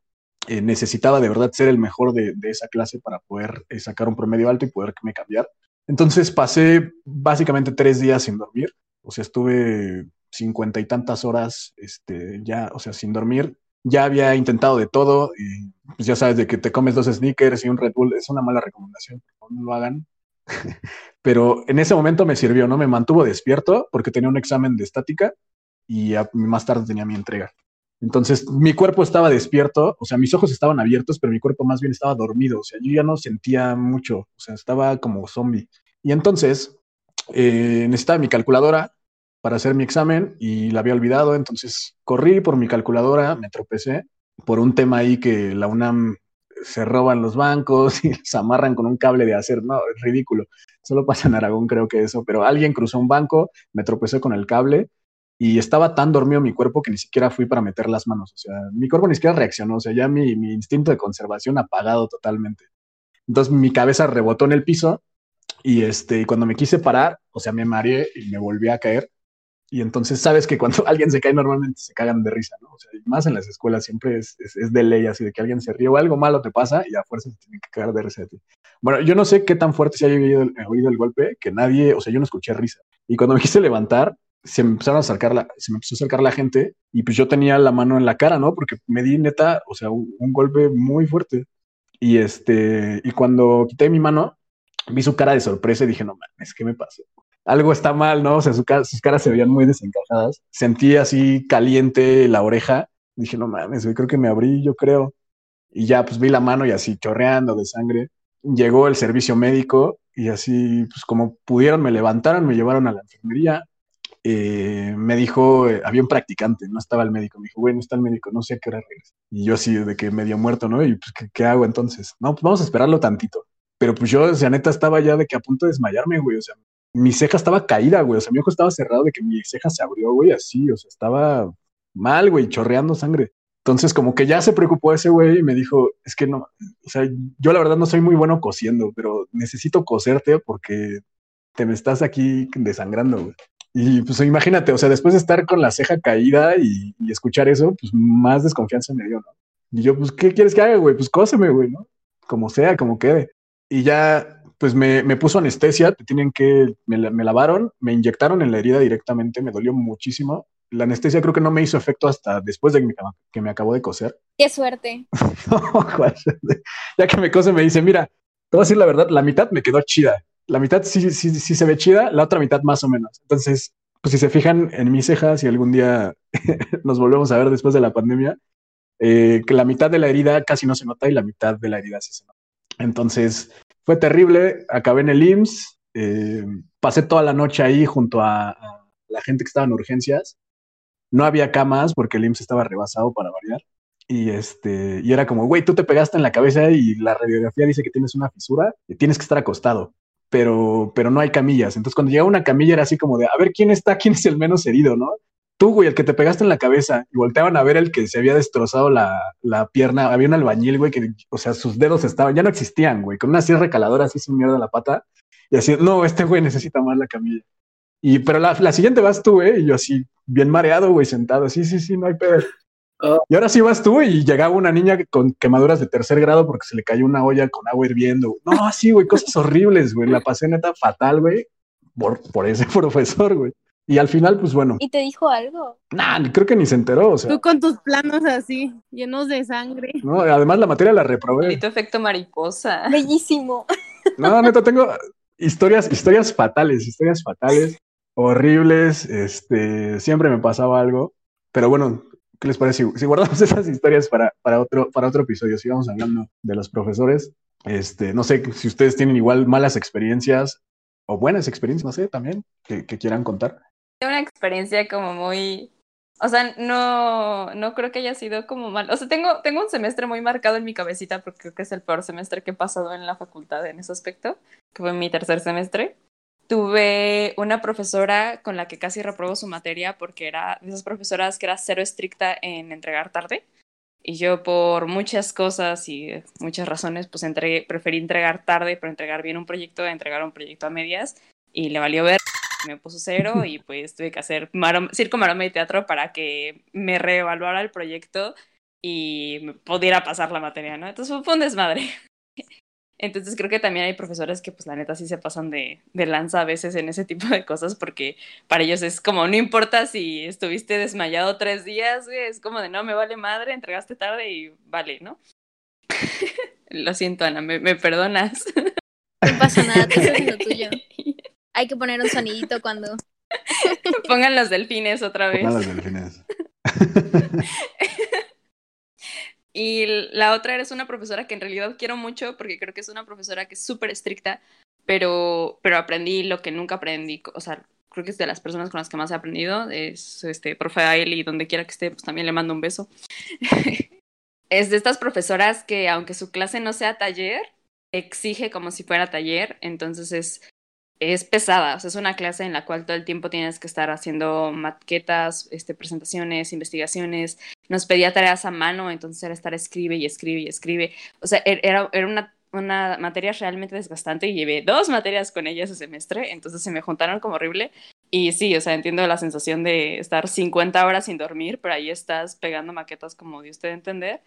[SPEAKER 1] eh, necesitaba de verdad ser el mejor de, de esa clase para poder eh, sacar un promedio alto y poderme cambiar. Entonces pasé básicamente tres días sin dormir, o sea, estuve cincuenta y tantas horas este, ya, o sea, sin dormir. Ya había intentado de todo, y pues ya sabes, de que te comes dos sneakers y un Red Bull, es una mala recomendación, no lo hagan. Pero en ese momento me sirvió, ¿no? Me mantuvo despierto porque tenía un examen de estática y a- más tarde tenía mi entrega. Entonces mi cuerpo estaba despierto, o sea, mis ojos estaban abiertos, pero mi cuerpo más bien estaba dormido, o sea, yo ya no sentía mucho, o sea, estaba como zombie. Y entonces eh, necesitaba mi calculadora para hacer mi examen y la había olvidado, entonces corrí por mi calculadora, me tropecé por un tema ahí que la UNAM se roban los bancos y se amarran con un cable de acero, no, es ridículo. solo pasa en Aragón creo que eso, pero alguien cruzó un banco, me tropecé con el cable y estaba tan dormido mi cuerpo que ni siquiera fui para meter las manos, o sea, mi cuerpo ni siquiera reaccionó, o sea, ya mi, mi instinto de conservación apagado totalmente. Entonces mi cabeza rebotó en el piso y este, cuando me quise parar, o sea, me mareé y me volví a caer. Y entonces sabes que cuando alguien se cae normalmente se cagan de risa, ¿no? O sea, más en las escuelas siempre es, es, de ley así de que alguien se ríe o algo malo te pasa y a fuerza se tienen que cagar de risa de ti. Bueno, yo no sé qué tan fuerte se haya oído el, golpe, que nadie, o sea, yo no escuché risa. Y cuando me quise levantar, se me empezaron a acercar la, se empezó a acercar la gente y pues yo tenía la mano en la cara, ¿no? Porque me di neta, o sea, un, un golpe muy fuerte. Y este, y cuando quité mi mano, vi su cara de sorpresa y dije, no mames, ¿qué me pasó? Algo está mal, ¿no? O sea, sus caras se veían muy desencajadas. Sentí así caliente la oreja. Dije, no mames, creo que me abrí, yo creo. Y ya, pues vi la mano y así chorreando de sangre. Llegó el servicio médico y así, pues como pudieron, me levantaron, me llevaron a la enfermería. Eh, me dijo, eh, había un practicante, no estaba el médico. Me dijo, güey, no está el médico, no sé a qué hora regresa. Y yo así, de que medio muerto, ¿no? Y pues, ¿qué, qué hago entonces? No, pues vamos a esperarlo tantito. Pero pues yo, o sea, neta, estaba ya de que a punto de desmayarme, güey. O sea, mi ceja estaba caída, güey. O sea, mi ojo estaba cerrado de que mi ceja se abrió, güey, así. O sea, estaba mal, güey, chorreando sangre. Entonces, como que ya se preocupó ese güey y me dijo, es que no, o sea, yo la verdad no soy muy bueno cosiendo, pero necesito coserte porque te me estás aquí desangrando, güey. Y pues imagínate, o sea, después de estar con la ceja caída y, y escuchar eso, pues más desconfianza me dio, ¿no? Y yo, pues, ¿qué quieres que haga, güey? Pues cóseme, güey, ¿no? Como sea, como quede. Y ya, pues me, me puso anestesia, te tienen que, me, me lavaron, me inyectaron en la herida directamente, me dolió muchísimo. La anestesia creo que no me hizo efecto hasta después de que me, que me acabó de coser.
[SPEAKER 8] Qué suerte.
[SPEAKER 1] No, ya que me cose me dice, mira, te voy a decir la verdad, la mitad me quedó chida. La mitad sí, sí, sí se ve chida, la otra mitad más o menos. Entonces, pues si se fijan en mis cejas y algún día nos volvemos a ver después de la pandemia, eh, que la mitad de la herida casi no se nota y la mitad de la herida sí se nota. Entonces, fue terrible, acabé en el IMSS, eh, pasé toda la noche ahí junto a, la gente que estaba en urgencias. No había camas porque el IMSS estaba rebasado para variar. Y este, y era como, güey, tú te pegaste en la cabeza y la radiografía dice que tienes una fisura y tienes que estar acostado, pero, pero no hay camillas. Entonces, cuando llegaba una camilla era así como de, a ver quién está, quién es el menos herido, ¿no? Tú, güey, el que te pegaste en la cabeza y volteaban a ver el que se había destrozado la, la pierna. Había un albañil, güey, que, o sea, sus dedos estaban, ya no existían, güey, con una sierra caladora así sin mierda la pata y así, no, este güey necesita más la camilla. Y, pero la, la siguiente vas tú, ¿eh? Y yo así, bien mareado, güey, sentado. Sí, sí, sí, no hay pedo. Y ahora sí vas tú y llegaba una niña con quemaduras de tercer grado porque se le cayó una olla con agua hirviendo. No, así, güey, cosas horribles, güey. La pasé neta fatal, güey, por, por ese profesor, güey. Y al final, pues bueno,
[SPEAKER 8] ¿Y te dijo algo?
[SPEAKER 1] nah, creo que ni se enteró, o sea,
[SPEAKER 9] Tú con tus planos así, llenos de sangre.
[SPEAKER 1] no, además la materia la reprobé.
[SPEAKER 11] Maldito efecto mariposa.
[SPEAKER 8] Bellísimo.
[SPEAKER 1] No, neta, tengo historias, historias fatales, historias fatales, horribles, este, siempre me pasaba algo, pero bueno, ¿qué les parece? Si, si guardamos esas historias para, para, otro, para otro episodio, sigamos hablando de los profesores, este, no sé si ustedes tienen igual malas experiencias o buenas experiencias, no sé, también, que, que quieran contar.
[SPEAKER 11] Una experiencia como muy, o sea, no, no creo que haya sido como mal. O sea, tengo, tengo un semestre muy marcado en mi cabecita porque creo que es el peor semestre que he pasado en la facultad en ese aspecto, que fue mi tercer semestre. Tuve una profesora con la que casi reprobó su materia porque era de esas profesoras que era cero estricta en entregar tarde. Y yo por muchas cosas y muchas razones, pues entregué, preferí entregar tarde, pero entregar bien un proyecto, a entregar un proyecto a medias. Y le valió ver, me puso cero y pues tuve que hacer marom- circo, maroma y teatro para que me reevaluara el proyecto y me pudiera pasar la materia, ¿no? Entonces fue, un desmadre. Entonces creo que también hay profesores que pues la neta sí se pasan de, de lanza a veces en ese tipo de cosas porque para ellos es como, no importa si estuviste desmayado tres días, güey, es como de no, me vale madre, entregaste tarde y vale, ¿no? Lo siento, Ana, ¿me, me perdonas?
[SPEAKER 8] No pasa nada, tú haces lo tuyo. Hay que poner un sonidito cuando.
[SPEAKER 11] Pongan los delfines otra vez.
[SPEAKER 1] Pongan los delfines.
[SPEAKER 11] Y la otra eres una profesora que en realidad quiero mucho porque creo que es una profesora que es súper estricta, pero, pero aprendí lo que nunca aprendí. O sea, creo que es de las personas con las que más he aprendido. Es este profe a él y donde quiera que esté, pues también le mando un beso. es de estas profesoras que aunque su clase no sea taller, exige como si fuera taller. Entonces es es pesada, o sea, es una clase en la cual todo el tiempo tienes que estar haciendo maquetas, este, presentaciones, investigaciones. Nos pedía tareas a mano, entonces era estar escribe y escribe y escribe. O sea, er- era, era una, una materia realmente desgastante y llevé dos materias con ella ese semestre, entonces se me juntaron como horrible. Y sí, o sea, entiendo la sensación de estar 50 horas sin dormir, pero ahí estás pegando maquetas como de usted entender.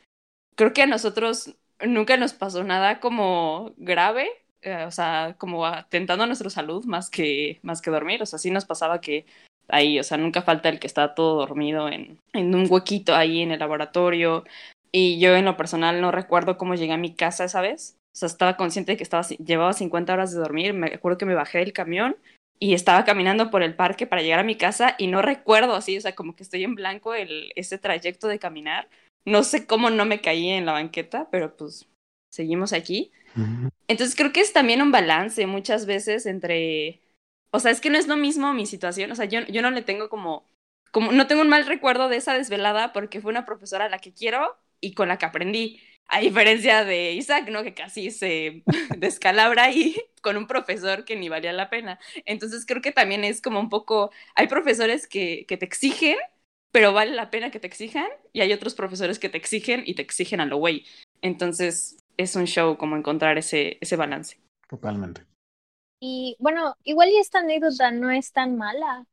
[SPEAKER 11] Creo que a nosotros nunca nos pasó nada como grave, eh, o sea, como atentando a nuestra salud más que, más que dormir. O sea, sí nos pasaba que ahí, o sea, nunca falta el que está todo dormido en, en un huequito ahí en el laboratorio. Y yo en lo personal no recuerdo cómo llegué a mi casa esa vez. O sea, estaba consciente de que estaba, llevaba 50 horas de dormir. Me acuerdo que me bajé del camión y estaba caminando por el parque para llegar a mi casa y no recuerdo así, o sea, como que estoy en blanco el, ese trayecto de caminar. No sé cómo no me caí en la banqueta, pero pues seguimos aquí. Entonces creo que es también un balance muchas veces entre, o sea, es que no es lo mismo mi situación, o sea, yo, yo no le tengo como, como, no tengo un mal recuerdo de esa desvelada porque fue una profesora a la que quiero y con la que aprendí, a diferencia de Isaac, ¿no? Que casi se descalabra ahí con un profesor que ni valía la pena. Entonces creo que también es como un poco, hay profesores que, que te exigen, pero vale la pena que te exijan, y hay otros profesores que te exigen y te exigen a lo güey. Entonces es un show como encontrar ese, ese balance.
[SPEAKER 1] Totalmente.
[SPEAKER 8] Y bueno, igual y esta anécdota no es tan mala,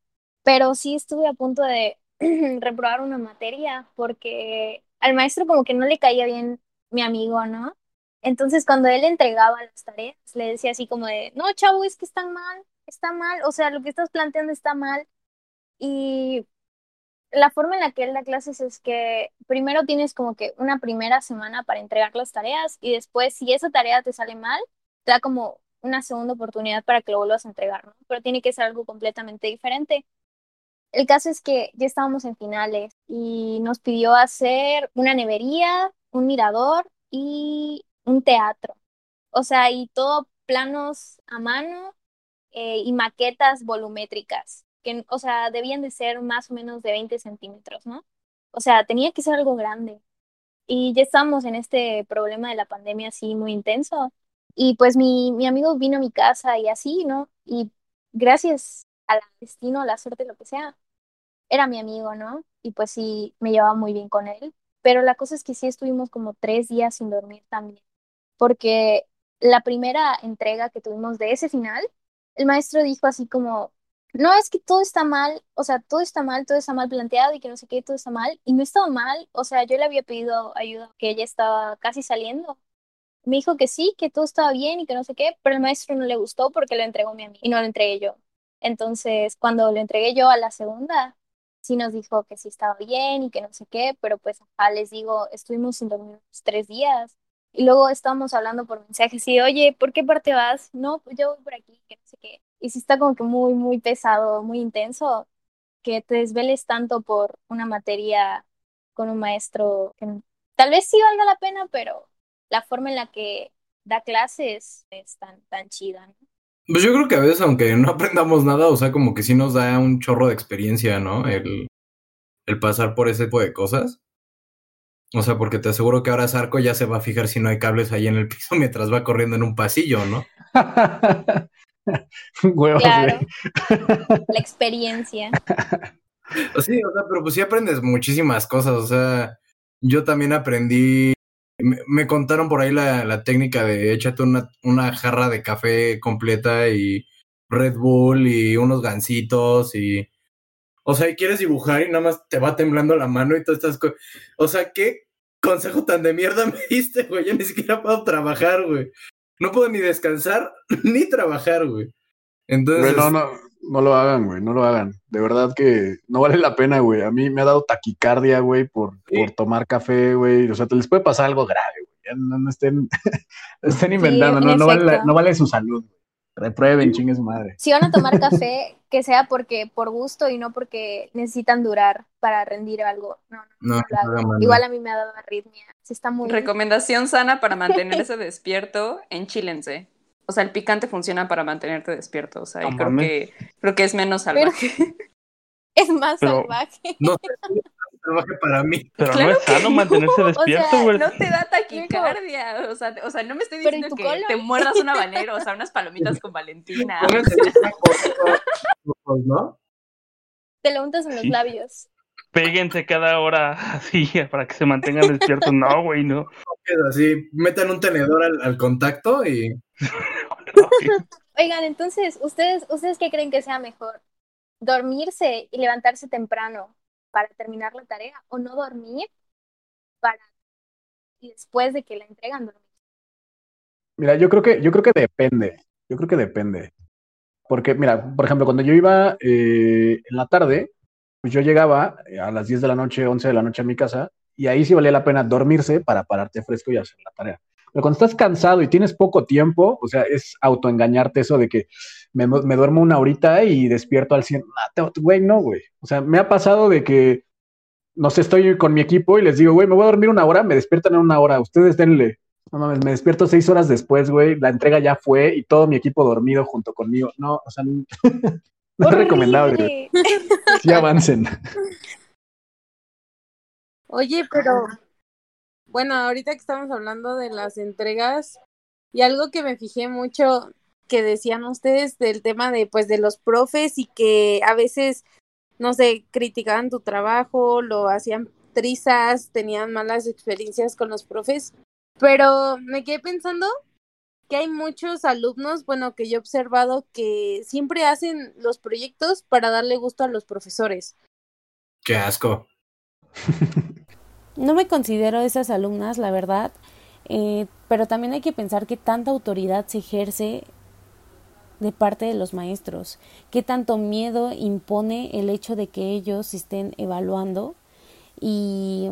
[SPEAKER 8] pero sí estuve a punto de reprobar una materia porque al maestro como que no le caía bien mi amigo, ¿no? Entonces cuando él entregaba las tareas, le decía así como de, no, chavo, es que están mal, está mal, o sea, lo que estás planteando está mal. Y la forma en la que él da clases es que primero tienes como que una primera semana para entregar las tareas y después si esa tarea te sale mal, te da como una segunda oportunidad para que lo vuelvas a entregar, ¿no? Pero tiene que ser algo completamente diferente. El caso es que ya estábamos en finales y nos pidió hacer una nevería, un mirador y un teatro. O sea, y todo planos a mano eh, y maquetas volumétricas, que, o sea, debían de ser más o menos de 20 centímetros, ¿no? O sea, tenía que ser algo grande. Y ya estamos en este problema de la pandemia así muy intenso. Y pues mi, mi amigo vino a mi casa y así, ¿no? Y gracias al destino, a la suerte, lo que sea, era mi amigo, ¿no? Y pues sí, me llevaba muy bien con él. Pero la cosa es que sí estuvimos como tres días sin dormir también. Porque la primera entrega que tuvimos de ese final, el maestro dijo así como, no, es que todo está mal, o sea, todo está mal, todo está mal planteado y que no sé qué, todo está mal. Y no estaba mal, o sea, yo le había pedido ayuda, que ella estaba casi saliendo. Me dijo que sí, que todo estaba bien y que no sé qué, pero el maestro no le gustó porque lo entregó mi amigo y no lo entregué yo. Entonces, cuando lo entregué yo a la segunda, sí nos dijo que sí estaba bien y que no sé qué, pero pues ajá, les digo, estuvimos sin dormir tres días. Y luego estábamos hablando por mensajes y, oye, ¿por qué parte vas? No, pues yo voy por aquí, que no sé qué. Y sí está como que muy, muy pesado, muy intenso, que te desveles tanto por una materia con un maestro que tal vez sí valga la pena, pero la forma en la que da clases es tan, tan chida, ¿no?
[SPEAKER 7] Pues yo creo que a veces, aunque no aprendamos nada, o sea, como que sí nos da un chorro de experiencia, ¿no? El, el pasar por ese tipo de cosas. O sea, porque te aseguro que ahora Zarco ya se va a fijar si no hay cables ahí en el piso mientras va corriendo en un pasillo, ¿no?
[SPEAKER 1] Huevos,
[SPEAKER 8] Claro. La experiencia.
[SPEAKER 7] Sí, o sea, pero pues sí aprendes muchísimas cosas. O sea, yo también aprendí. Me, me contaron por ahí la, la técnica de échate una, una jarra de café completa y Red Bull y unos gancitos y. O sea, y quieres dibujar y nada más te va temblando la mano y todas estas cosas. O sea, ¿qué consejo tan de mierda me diste, güey? Yo ni siquiera puedo trabajar, güey. No puedo ni descansar ni trabajar, güey. Entonces.
[SPEAKER 1] Güey, no, no, no lo hagan, güey, no lo hagan. De verdad que no vale la pena, güey. A mí me ha dado taquicardia, güey, por, por tomar café, güey. O sea, te les puede pasar algo grave, güey. Ya No, no estén, no estén inventando,
[SPEAKER 8] en
[SPEAKER 1] no, no, vale, no vale su salud. güey. Reprueben, chingue su madre.
[SPEAKER 8] Si van a tomar café, que sea porque por gusto y no porque necesitan durar para rendir algo. No, no,
[SPEAKER 7] No,
[SPEAKER 8] no Igual a mí me ha dado arritmia. Sí está muy
[SPEAKER 11] Recomendación sana para mantenerse despierto, enchílense. O sea, el picante funciona para mantenerte despierto. O sea, y creo que, creo que es menos
[SPEAKER 8] Pero-
[SPEAKER 11] salvaje.
[SPEAKER 8] es más
[SPEAKER 10] Pero-
[SPEAKER 8] salvaje.
[SPEAKER 7] No sé, salvaje para mí.
[SPEAKER 10] Pero
[SPEAKER 11] Claro
[SPEAKER 10] no es sano
[SPEAKER 11] no,
[SPEAKER 10] mantenerse
[SPEAKER 11] o
[SPEAKER 10] despierto,
[SPEAKER 8] sea,
[SPEAKER 10] güey.
[SPEAKER 11] No te da taquicardia. O sea, o sea, no me estoy
[SPEAKER 8] Pero ¿y
[SPEAKER 11] diciendo que te muerdas un habanero, o sea, unas palomitas con Valentina.
[SPEAKER 7] ¿no?
[SPEAKER 8] Te lo untas en los
[SPEAKER 10] Sí.
[SPEAKER 8] labios.
[SPEAKER 10] Péguense cada hora así para que se mantengan despiertos. No, güey, no.
[SPEAKER 7] Así, metan un tenedor al, al contacto y.
[SPEAKER 8] Oigan, entonces, ¿ustedes, ¿ustedes qué creen que sea mejor? ¿Dormirse y levantarse temprano para terminar la tarea o no dormir para después de que la entregan dormir?
[SPEAKER 1] Mira, yo creo que, yo creo que depende. Yo creo que depende. Porque, mira, por ejemplo, cuando yo iba eh, en la tarde, pues yo llegaba eh, a las 10 de la noche, 11 de la noche a mi casa, y ahí sí valía la pena dormirse para pararte fresco y hacer la tarea. Pero cuando estás cansado y tienes poco tiempo, o sea, es autoengañarte eso de que me, me duermo una horita y despierto al 100. Ah, Güey, no, güey. O sea, me ha pasado de que, no sé, estoy con mi equipo y les digo, güey, me voy a dormir una hora, me despiertan en una hora, ustedes denle. No mames, me despierto seis horas después, güey, la entrega ya fue y todo mi equipo dormido junto conmigo. No, o sea, no es recomendable. Sí avancen.
[SPEAKER 12] Oye, pero bueno, ahorita que estamos hablando de las entregas y algo que me fijé mucho que decían ustedes del tema de pues de los profes y que a veces no sé, criticaban tu trabajo, lo hacían trizas, tenían malas experiencias con los profes, pero me quedé pensando que hay muchos alumnos, bueno, que yo he observado que siempre hacen los proyectos para darle gusto a los profesores.
[SPEAKER 7] qué asco.
[SPEAKER 12] No me considero esas alumnas, la verdad, eh, pero también hay que pensar que tanta autoridad se ejerce de parte de los maestros, qué tanto miedo impone el hecho de que ellos estén evaluando y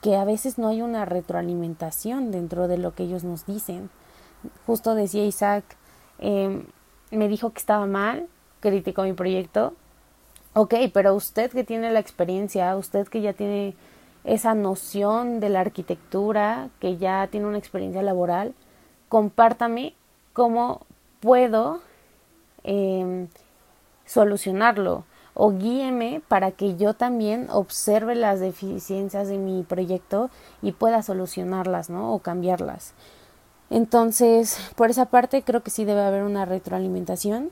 [SPEAKER 12] que a veces no hay una retroalimentación dentro de lo que ellos nos dicen. Justo decía Isaac, eh, me dijo que estaba mal, criticó mi proyecto. Ok, pero usted que tiene la experiencia, usted que ya tiene esa noción de la arquitectura, que ya tiene una experiencia laboral, compártame cómo puedo eh, solucionarlo o guíeme para que yo también observe las deficiencias de mi proyecto y pueda solucionarlas, ¿no? O cambiarlas. Entonces, por esa parte creo que sí debe haber una retroalimentación.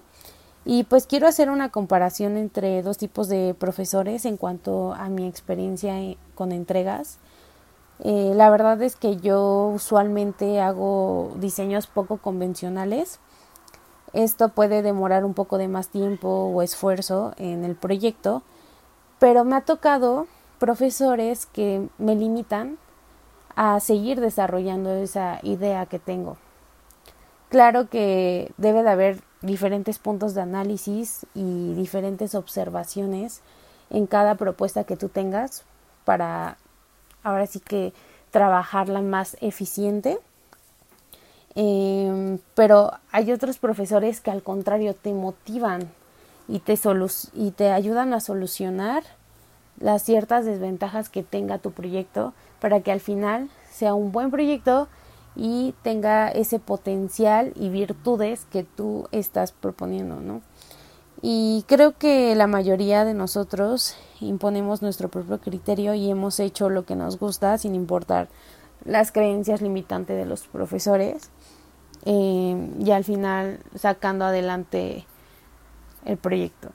[SPEAKER 12] Y pues quiero hacer una comparación entre dos tipos de profesores en cuanto a mi experiencia con entregas. Eh, la verdad es que yo usualmente hago diseños poco convencionales. Esto puede demorar un poco de más tiempo o esfuerzo en el proyecto, pero me ha tocado profesores que me limitan a seguir desarrollando esa idea que tengo. Claro que debe de haber diferentes puntos de análisis y diferentes observaciones en cada propuesta que tú tengas para ahora sí que trabajarla más eficiente. Eh, pero hay otros profesores que al contrario te motivan y te, y te ayudan a solucionar las ciertas desventajas que tenga tu proyecto para que al final sea un buen proyecto y tenga ese potencial y virtudes que tú estás proponiendo, ¿no? Y creo que la mayoría de nosotros imponemos nuestro propio criterio y hemos hecho lo que nos gusta sin importar las creencias limitantes de los profesores eh, y al final sacando adelante el proyecto.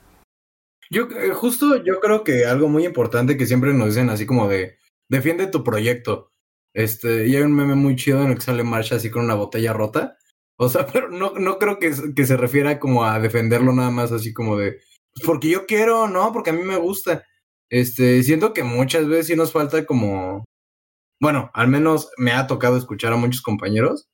[SPEAKER 7] Yo eh, justo yo creo que algo muy importante que siempre nos dicen así como de defiende tu proyecto. Este, y hay un meme muy chido en el que sale Marcha así con una botella rota. O sea, pero no, no creo que, que se refiera como a defenderlo nada más así como de porque yo quiero, no, porque a mí me gusta. Este, siento que muchas veces sí nos falta como bueno, al menos me ha tocado escuchar a muchos compañeros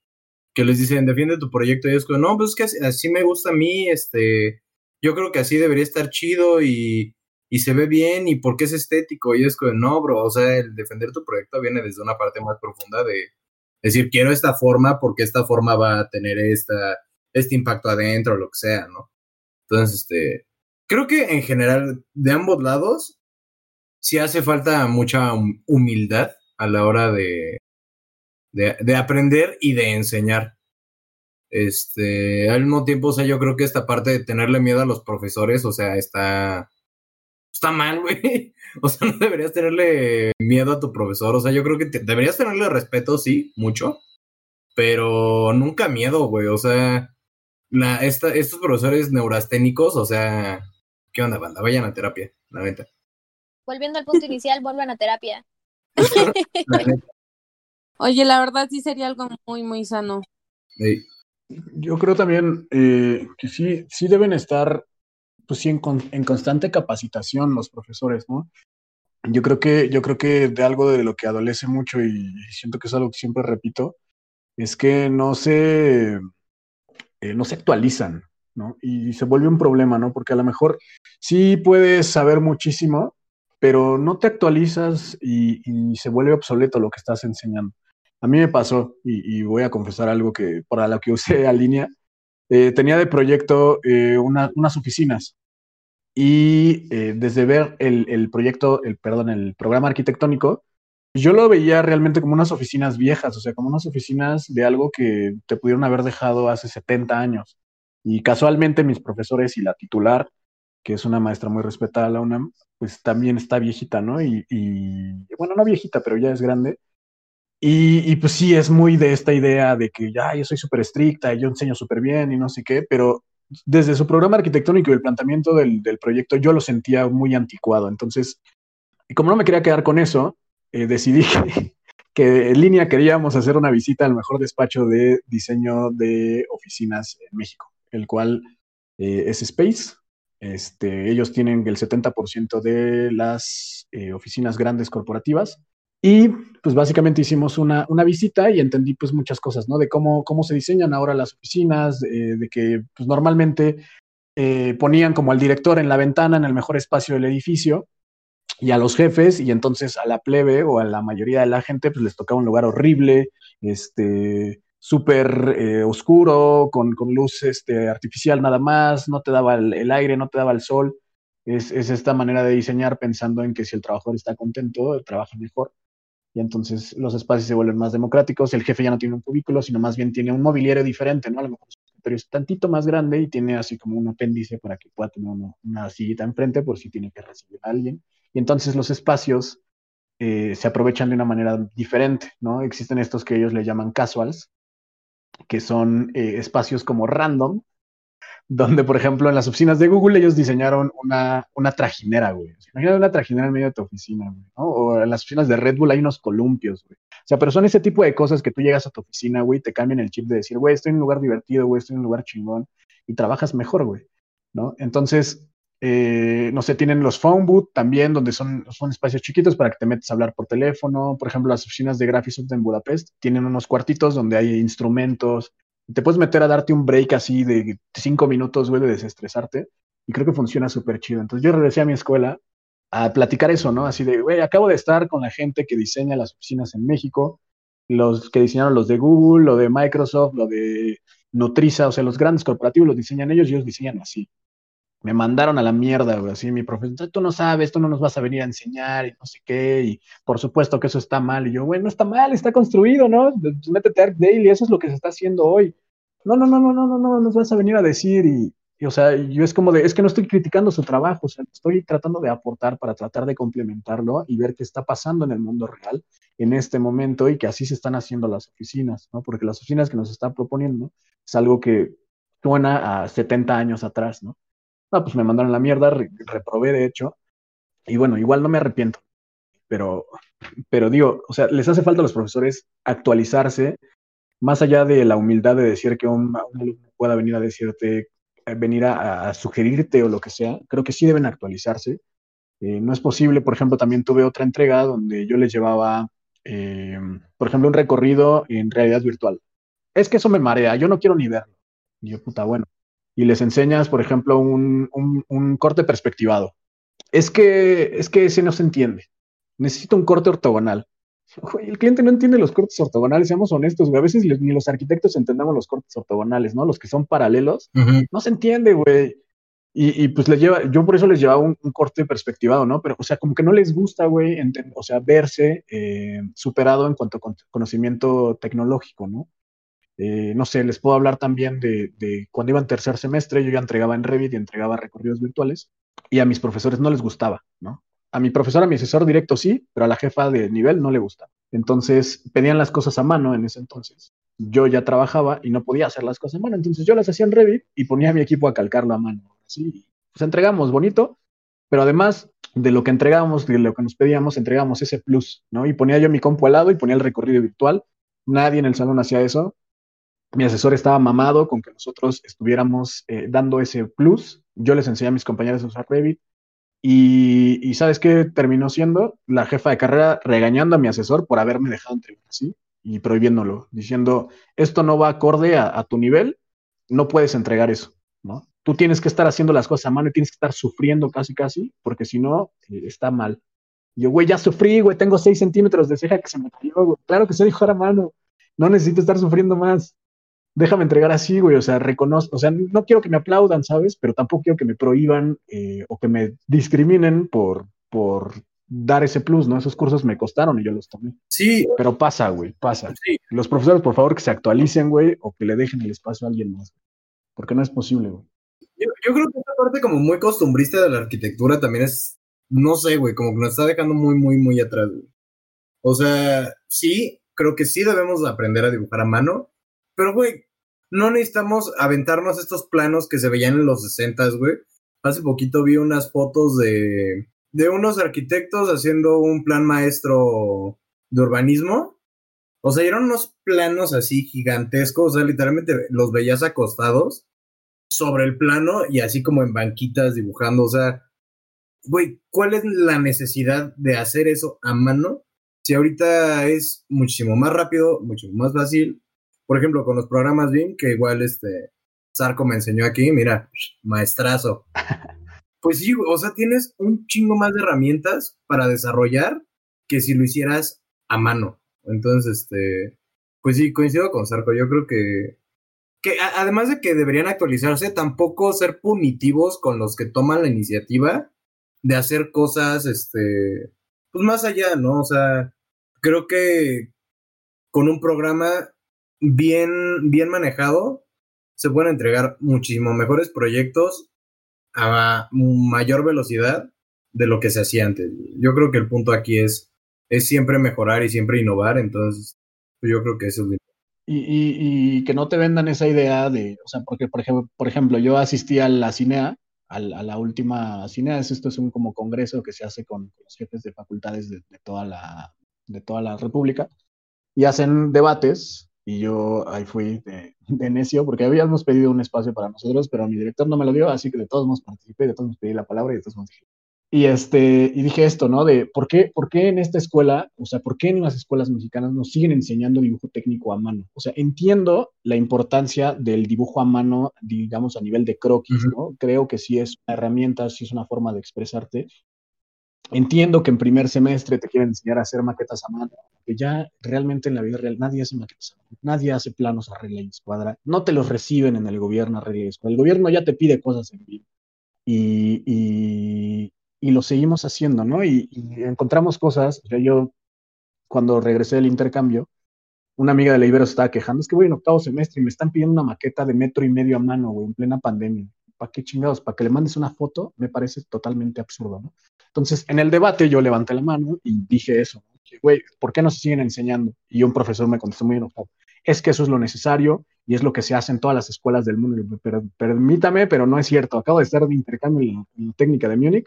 [SPEAKER 7] que les dicen, defiende tu proyecto, y es como, no, pues es que así, me gusta a mí, este, yo creo que así debería estar chido y, y se ve bien y porque es estético, y es como, no, bro, o sea, el defender tu proyecto viene desde una parte más profunda de decir, quiero esta forma porque esta forma va a tener esta, este impacto adentro, lo que sea, ¿no? Entonces, este, creo que en general, de ambos lados, sí hace falta mucha humildad a la hora de, de, de, aprender y de enseñar. Este, al mismo tiempo, o sea, yo creo que esta parte de tenerle miedo a los profesores, o sea, está, está mal, güey. O sea, no deberías tenerle miedo a tu profesor. O sea, yo creo que te- deberías tenerle respeto, sí, mucho. Pero nunca miedo, güey. O sea, la, esta, estos profesores neurasténicos, o sea, ¿qué onda, banda? Vayan a terapia, la neta.
[SPEAKER 8] Volviendo al punto inicial, vuelvan a terapia.
[SPEAKER 7] La neta.
[SPEAKER 9] Oye, la verdad sí sería algo muy, muy sano.
[SPEAKER 1] Yo creo también eh, que sí, sí deben estar, pues sí, en, con- en constante capacitación los profesores, ¿no? Yo creo que, yo creo que de algo de lo que adolece mucho y siento que es algo que siempre repito, es que no se, eh, no se actualizan, ¿no? Y se vuelve un problema, ¿no? Porque a lo mejor sí puedes saber muchísimo, pero no te actualizas y se vuelve obsoleto lo que estás enseñando. A mí me pasó, y, voy a confesar algo que para lo que usé a línea, eh, tenía de proyecto eh, una- unas oficinas y eh, desde ver el, el proyecto, el, perdón, el programa arquitectónico, yo lo veía realmente como unas oficinas viejas, o sea, como unas oficinas de algo que te pudieron haber dejado hace 70 años. Y casualmente mis profesores y la titular, que es una maestra muy respetada, la UNAM, pues también está viejita, ¿no? Y, y bueno, no viejita, pero ya es grande. Y, y, pues sí, es muy de esta idea de que ya yo soy súper estricta yo enseño súper bien y no sé qué, pero desde su programa arquitectónico y el planteamiento del, del proyecto yo lo sentía muy anticuado. Entonces, y como no me quería quedar con eso, eh, decidí que, que en línea queríamos hacer una visita al mejor despacho de diseño de oficinas en México, el cual eh, es Space. Este, ellos tienen el 70% de las eh, oficinas grandes corporativas. Y pues básicamente hicimos una, una, visita y entendí pues muchas cosas, ¿no? De cómo, cómo se diseñan ahora las oficinas, eh, de que pues normalmente eh, ponían como al director en la ventana, en el mejor espacio del edificio, y a los jefes, y entonces a la plebe o a la mayoría de la gente pues les tocaba un lugar horrible, este, súper eh, oscuro, con, con luz este, artificial nada más, no te daba el, el aire, no te daba el sol. Es, es, esta manera de diseñar pensando en que si el trabajador está contento, trabaja mejor y entonces los espacios se vuelven más democráticos, el jefe ya no tiene un cubículo, sino más bien tiene un mobiliario diferente, ¿no? A lo mejor su escritorio es tantito más grande y tiene así como un apéndice para que pueda tener una, una sillita enfrente por si tiene que recibir a alguien. Y entonces los espacios eh, se aprovechan de una manera diferente, ¿no? Existen estos que ellos le llaman casuals, que son eh, espacios como random, donde, por ejemplo, en las oficinas de Google ellos diseñaron una, una trajinera, güey. Imagínate una trajinera en medio de tu oficina, güey. O en las oficinas de Red Bull hay unos columpios, güey. O sea, pero son ese tipo de cosas que tú llegas a tu oficina, güey, te cambian el chip de decir, güey, estoy en un lugar divertido, güey, estoy en un lugar chingón, y trabajas mejor, güey, ¿no? Entonces, eh, no sé, tienen los phone booth también, donde son, son espacios chiquitos para que te metas a hablar por teléfono. Por ejemplo, las oficinas de Graphisoft en Budapest tienen unos cuartitos donde hay instrumentos, te puedes meter a darte un break así de cinco minutos, güey, de desestresarte. Y creo que funciona súper chido. Entonces yo regresé a mi escuela a platicar eso, ¿no? Así de, güey, acabo de estar con la gente que diseña las oficinas en México, los que diseñaron los de Google, lo de Microsoft, lo de Nutriza, o sea, los grandes corporativos los diseñan ellos y ellos diseñan así. Me mandaron a la mierda, güey, así mi profesor, tú no sabes, tú no nos vas a venir a enseñar y no sé qué, y por supuesto que eso está mal. Y yo, güey, no está mal, está construido, ¿no? Métete a ArcDaily, eso es lo que se está haciendo hoy. No, no, no, no, no, no, no, nos vas a venir a decir y, o sea, yo es como de, es que no estoy criticando su trabajo, o sea, estoy tratando de aportar para tratar de complementarlo y ver qué está pasando en el mundo real en este momento y que así se están haciendo las oficinas, ¿no? Porque las oficinas que nos están proponiendo es algo que suena a 70 años atrás, ¿no? Pues me mandaron la mierda, re reprobé de hecho, y bueno, igual no me arrepiento, pero, pero digo, o sea, les hace falta a los profesores actualizarse, más allá de la humildad de decir que un, alumno pueda venir a decirte, eh, venir a, a, sugerirte o lo que sea, creo que sí deben actualizarse. Eh, no es posible, por ejemplo, también tuve otra entrega donde yo les llevaba, eh, por ejemplo, un recorrido en realidad virtual. Es que eso me marea, yo no quiero ni verlo. Y yo, puta, bueno. Y les enseñas, por ejemplo, un, un, un corte perspectivado. Es que, es que ese no se entiende. Necesito un corte ortogonal. Güey, el cliente no entiende los cortes ortogonales, seamos honestos, güey. A veces ni los arquitectos entendemos los cortes ortogonales, ¿no? Los que son paralelos. Uh -huh. No se entiende, güey. Y, y, pues les lleva, yo por eso les llevaba un, un, corte perspectivado, ¿no? Pero, o sea, como que no les gusta, güey, o sea, verse eh, superado en cuanto a conocimiento tecnológico, ¿no? Eh, no sé, les puedo hablar también de, de, cuando iba en tercer semestre, yo ya entregaba en Revit y entregaba recorridos virtuales. y a mis profesores no les gustaba, ¿no? A mi profesor, a mi asesor directo sí, pero a la jefa de nivel no le gustaba. Entonces pedían las cosas a mano en ese entonces. Yo ya trabajaba y no podía hacer las cosas a mano, entonces yo las hacía en Revit y ponía a mi equipo a calcarlo a mano. Así, pues entregamos bonito, pero además de lo que entregamos, de lo que nos pedíamos, entregamos ese plus, ¿no? Y ponía yo mi compu al lado y ponía el recorrido virtual. Nadie en el salón hacía eso. Mi asesor estaba mamado con que nosotros estuviéramos eh, dando ese plus. Yo les enseñé a mis compañeros a usar Revit. Y, ¿sabes qué terminó siendo? La jefa de carrera regañando a mi asesor por haberme dejado entregar así y prohibiéndolo, diciendo, esto no va acorde a, tu nivel, no puedes entregar eso, ¿no? tú tienes que estar haciendo las cosas a mano y tienes que estar sufriendo casi, casi, porque si no, eh, está mal. yo, güey, ya sufrí, güey, tengo 6 centímetros de ceja que se me cayó, güey. Claro que se dijo a mano. No necesito estar sufriendo más. Déjame entregar así, güey. O sea, reconozco, o sea, no quiero que me aplaudan, ¿sabes? Pero tampoco quiero que me prohíban eh, o que me discriminen por, por dar ese plus, ¿no? Esos cursos me costaron y yo los tomé.
[SPEAKER 7] Sí.
[SPEAKER 1] Pero pasa, güey, pasa. Sí. Los profesores, por favor, que se actualicen, güey, o que le dejen el espacio a alguien más. Porque no es posible, güey.
[SPEAKER 7] Yo, creo que esta parte como muy costumbrista de la arquitectura también es, no sé, güey, como que nos está dejando muy, muy, muy atrás, güey. O sea, sí, creo que sí debemos aprender a dibujar a mano, pero, güey, no necesitamos aventarnos estos planos que se veían en los 60, güey. Hace poquito vi unas fotos de, de unos arquitectos haciendo un plan maestro de urbanismo. O sea, eran unos planos así gigantescos, o sea, literalmente los veías acostados sobre el plano y así como en banquitas dibujando. O sea, güey, ¿cuál es la necesidad de hacer eso a mano? Si ahorita es muchísimo más rápido, mucho más fácil. Por ejemplo, con los programas BIM, que igual este Sarco me enseñó aquí, mira, maestrazo. Pues sí, o sea, tienes un chingo más de herramientas para desarrollar que si lo hicieras a mano. Entonces, este, pues sí, coincido con Sarco. Yo creo que que además de que deberían actualizarse, tampoco ser punitivos con los que toman la iniciativa de hacer cosas, este, pues más allá, ¿no? O sea, creo que con un programa bien, bien manejado, se pueden entregar muchísimo mejores proyectos a mayor velocidad de lo que se hacía antes. Yo creo que el punto aquí es, es siempre mejorar y siempre innovar, entonces yo creo que eso es
[SPEAKER 1] y, y, que no te vendan esa idea de, o sea, porque por ejemplo, por ejemplo yo asistí a la CINEA, a, la última CINEA, esto es un como congreso que se hace con, los jefes de facultades de, toda la, de toda la República, y hacen debates, y yo ahí fui de, de, necio, porque habíamos pedido un espacio para nosotros, pero mi director no me lo dio, así que de todos modos participé, de todos modos pedí la palabra y de todos modos dije, y, este, y dije esto, ¿no? De ¿por qué, por qué en esta escuela, o sea, por qué en las escuelas mexicanas nos siguen enseñando dibujo técnico a mano? O sea, entiendo la importancia del dibujo a mano, digamos, a nivel de croquis, ¿no? Creo que sí es una herramienta, sí es una forma de expresarte. Entiendo que en primer semestre te quieren enseñar a hacer maquetas a mano, que ya realmente en la vida real nadie hace maquetas a mano, nadie hace planos a regla y escuadra, no te los reciben en el gobierno a regla y escuadra, el gobierno ya te pide cosas en vivo. y, y lo seguimos haciendo, ¿no? Y, encontramos cosas, o sea, yo cuando regresé del intercambio, una amiga de la Ibero estaba quejando, es que voy en octavo semestre y me están pidiendo una maqueta de metro y medio a mano, güey, en plena pandemia. ¿Para qué chingados? ¿Para que le mandes una foto? Me parece totalmente absurdo, ¿no? Entonces, en el debate yo levanté la mano y dije eso, güey, ¿por qué no se siguen enseñando? Y un profesor me contestó muy enojado, es que eso es lo necesario y es lo que se hace en todas las escuelas del mundo. Pero, permítame, pero no es cierto. Acabo de estar de intercambio en técnica de Múnich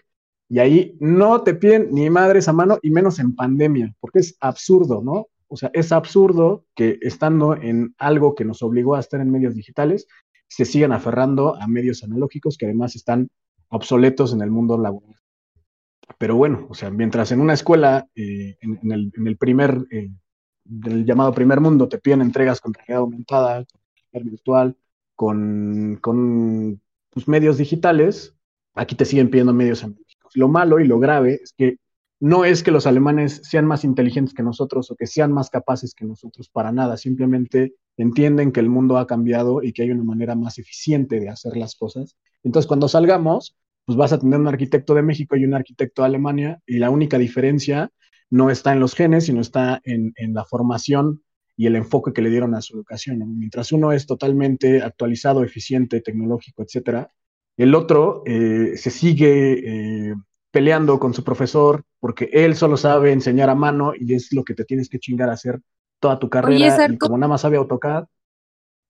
[SPEAKER 1] y ahí no te piden ni madres a mano y menos en pandemia, porque es absurdo, ¿no? O sea, es absurdo que estando en algo que nos obligó a estar en medios digitales, se sigan aferrando a medios analógicos que además están obsoletos en el mundo laboral. Pero bueno, o sea, mientras en una escuela, eh, en, el, primer, eh, del llamado primer mundo, te piden entregas con realidad aumentada, con virtual, con, con pues, medios digitales, aquí te siguen pidiendo medios analógicos lo malo y lo grave es que no es que los alemanes sean más inteligentes que nosotros o que sean más capaces que nosotros, para nada, simplemente entienden que el mundo ha cambiado y que hay una manera más eficiente de hacer las cosas. Entonces, cuando salgamos, pues vas a tener un arquitecto de México y un arquitecto de Alemania y la única diferencia no está en los genes, sino está en, la formación y el enfoque que le dieron a su educación. Mientras uno es totalmente actualizado, eficiente, tecnológico, etcétera, El otro eh, se sigue eh, peleando con su profesor porque él solo sabe enseñar a mano y es lo que te tienes que chingar a hacer toda tu carrera.
[SPEAKER 9] Sarko.
[SPEAKER 1] y como nada más sabe AutoCAD,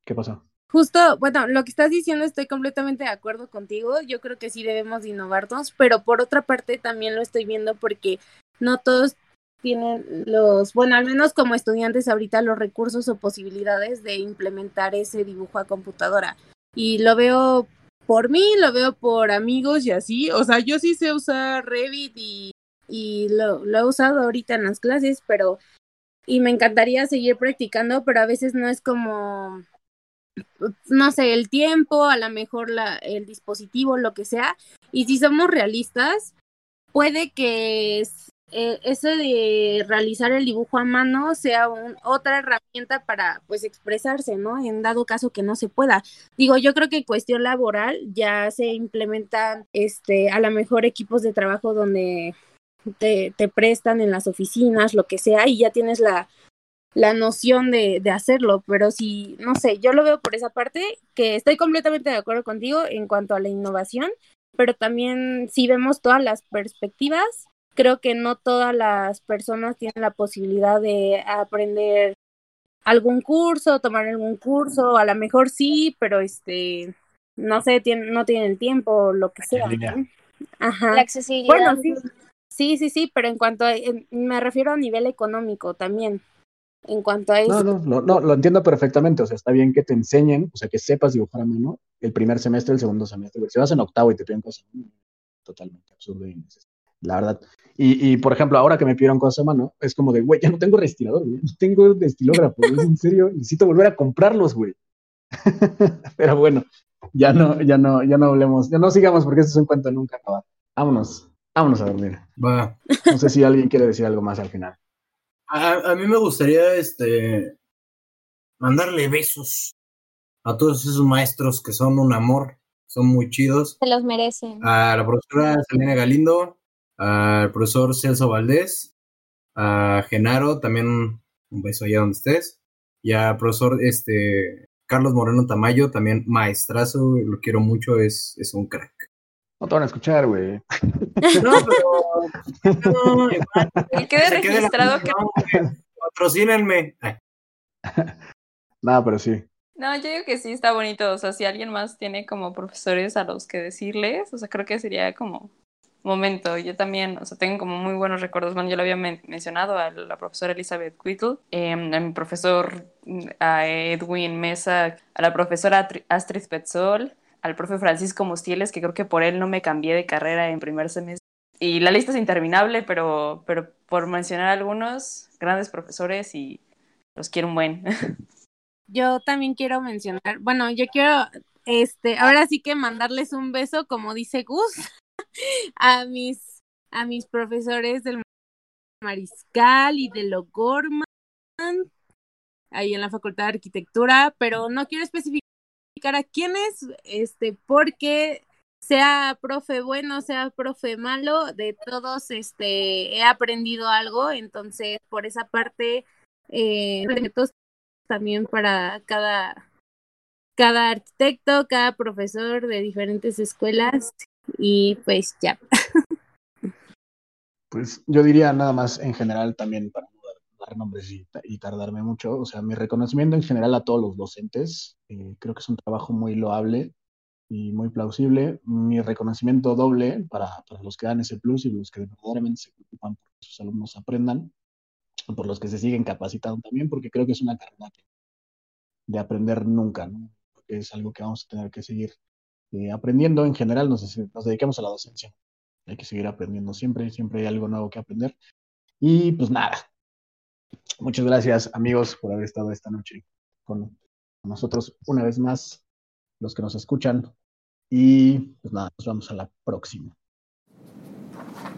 [SPEAKER 1] ¿qué pasó?
[SPEAKER 9] Justo, bueno, lo que estás diciendo estoy completamente de acuerdo contigo. Yo creo que sí debemos de innovarnos, pero por otra parte también lo estoy viendo porque no todos tienen los, bueno, al menos como estudiantes ahorita los recursos o posibilidades de implementar ese dibujo a computadora. Y lo veo por mí, lo veo por amigos y así. O sea, yo sí sé usar Revit y, y lo, lo he usado ahorita en las clases, pero y me encantaría seguir practicando, pero a veces no es como no sé, el tiempo, a lo mejor la, el dispositivo, lo que sea. Y si somos realistas, puede que eh, eso de realizar el dibujo a mano sea un, otra herramienta para pues expresarse, ¿no? En dado caso que no se pueda. Digo, yo creo que en cuestión laboral ya se implementan este a lo mejor equipos de trabajo donde te, te prestan en las oficinas, lo que sea, y ya tienes la, la noción de, de hacerlo, pero si, no sé, yo lo veo por esa parte, que estoy completamente de acuerdo contigo en cuanto a la innovación, pero también si vemos todas las perspectivas, creo que no todas las personas tienen la posibilidad de aprender algún curso, tomar algún curso, a lo mejor sí, pero este, no sé, tiene, no tienen el tiempo, lo que sea. ¿no? Ajá.
[SPEAKER 8] La accesibilidad.
[SPEAKER 9] Bueno, sí, sí, sí, sí, pero en cuanto a, en- me refiero a nivel económico también. En cuanto a eso.
[SPEAKER 1] No, no, no, no, lo entiendo perfectamente. O sea, está bien que te enseñen, o sea, que sepas dibujar a mano el primer semestre, el segundo semestre. Porque si vas en octavo y te piden cosas, mm, totalmente absurdo y innecesario, la verdad. Y, y, por ejemplo, ahora que me pidieron cosas a mano, es como de, güey, ya no tengo respirador, güey, no tengo estilógrafo, es en serio, necesito volver a comprarlos, güey. Pero bueno, ya no, ya no, ya no hablemos, ya no sigamos porque esto es un cuento nunca acabar. Vámonos, vámonos a dormir.
[SPEAKER 7] Va.
[SPEAKER 1] No sé si alguien quiere decir algo más al final.
[SPEAKER 7] A, a mí me gustaría este mandarle besos a todos esos maestros que son un amor, son muy chidos.
[SPEAKER 8] Se los merecen.
[SPEAKER 7] A la profesora Selena Galindo, al profesor Celso Valdés, a Genaro, también un beso allá donde estés, y al profesor este Carlos Moreno Tamayo, también maestrazo, lo quiero mucho, es, es un crack.
[SPEAKER 1] No te van a escuchar, güey.
[SPEAKER 7] No, pero no, igual,
[SPEAKER 11] Y quede registrado que...
[SPEAKER 7] Patrocínenme.
[SPEAKER 1] Nada, pero sí.
[SPEAKER 11] No, yo digo que sí está bonito. O sea, si alguien más tiene como profesores a los que decirles, o sea, creo que sería como momento. Yo también, o sea, tengo como muy buenos recuerdos. Bueno, yo lo había men- mencionado a la profesora Elizabeth Whittle, eh, a mi profesor, a Edwin Mesa, a la profesora Astrid Petzol, al profe Francisco Mustieles, que creo que por él no me cambié de carrera en primer semestre. Y la lista es interminable, pero, pero por mencionar algunos, grandes profesores y los quiero un buen.
[SPEAKER 9] Yo también quiero mencionar, bueno, yo quiero, este, ahora sí que mandarles un beso, como dice Gus, a mis, a mis profesores del Mariscal y de Logorman, ahí en la Facultad de Arquitectura, pero no quiero especificar a quiénes, este, porque sea profe bueno, sea profe malo, de todos, este, he aprendido algo, entonces, por esa parte, eh, también para cada, cada arquitecto, cada profesor de diferentes escuelas y pues ya.
[SPEAKER 1] Pues yo diría nada más en general también para dar, nombres y, y tardarme mucho. O sea, mi reconocimiento en general a todos los docentes. eh, creo que es un trabajo muy loable y muy plausible. Mi reconocimiento doble para, para los que dan ese plus y los que verdaderamente se preocupan por que sus alumnos aprendan, por los que se siguen capacitando también, porque creo que es una carrera de aprender nunca, ¿no? Porque es algo que vamos a tener que seguir eh, aprendiendo. En general nos, nos dedicamos a la docencia. Hay que seguir aprendiendo siempre, siempre hay algo nuevo que aprender. Y pues nada, muchas gracias amigos por haber estado esta noche con nosotros una vez más, los que nos escuchan. Y pues nada, nos vemos a la próxima.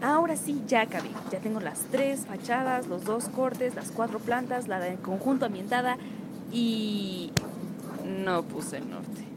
[SPEAKER 6] Ahora sí, ya acabé. Ya tengo las tres fachadas, los dos cortes, las cuatro plantas, la del conjunto ambientada y...
[SPEAKER 11] No puse el norte.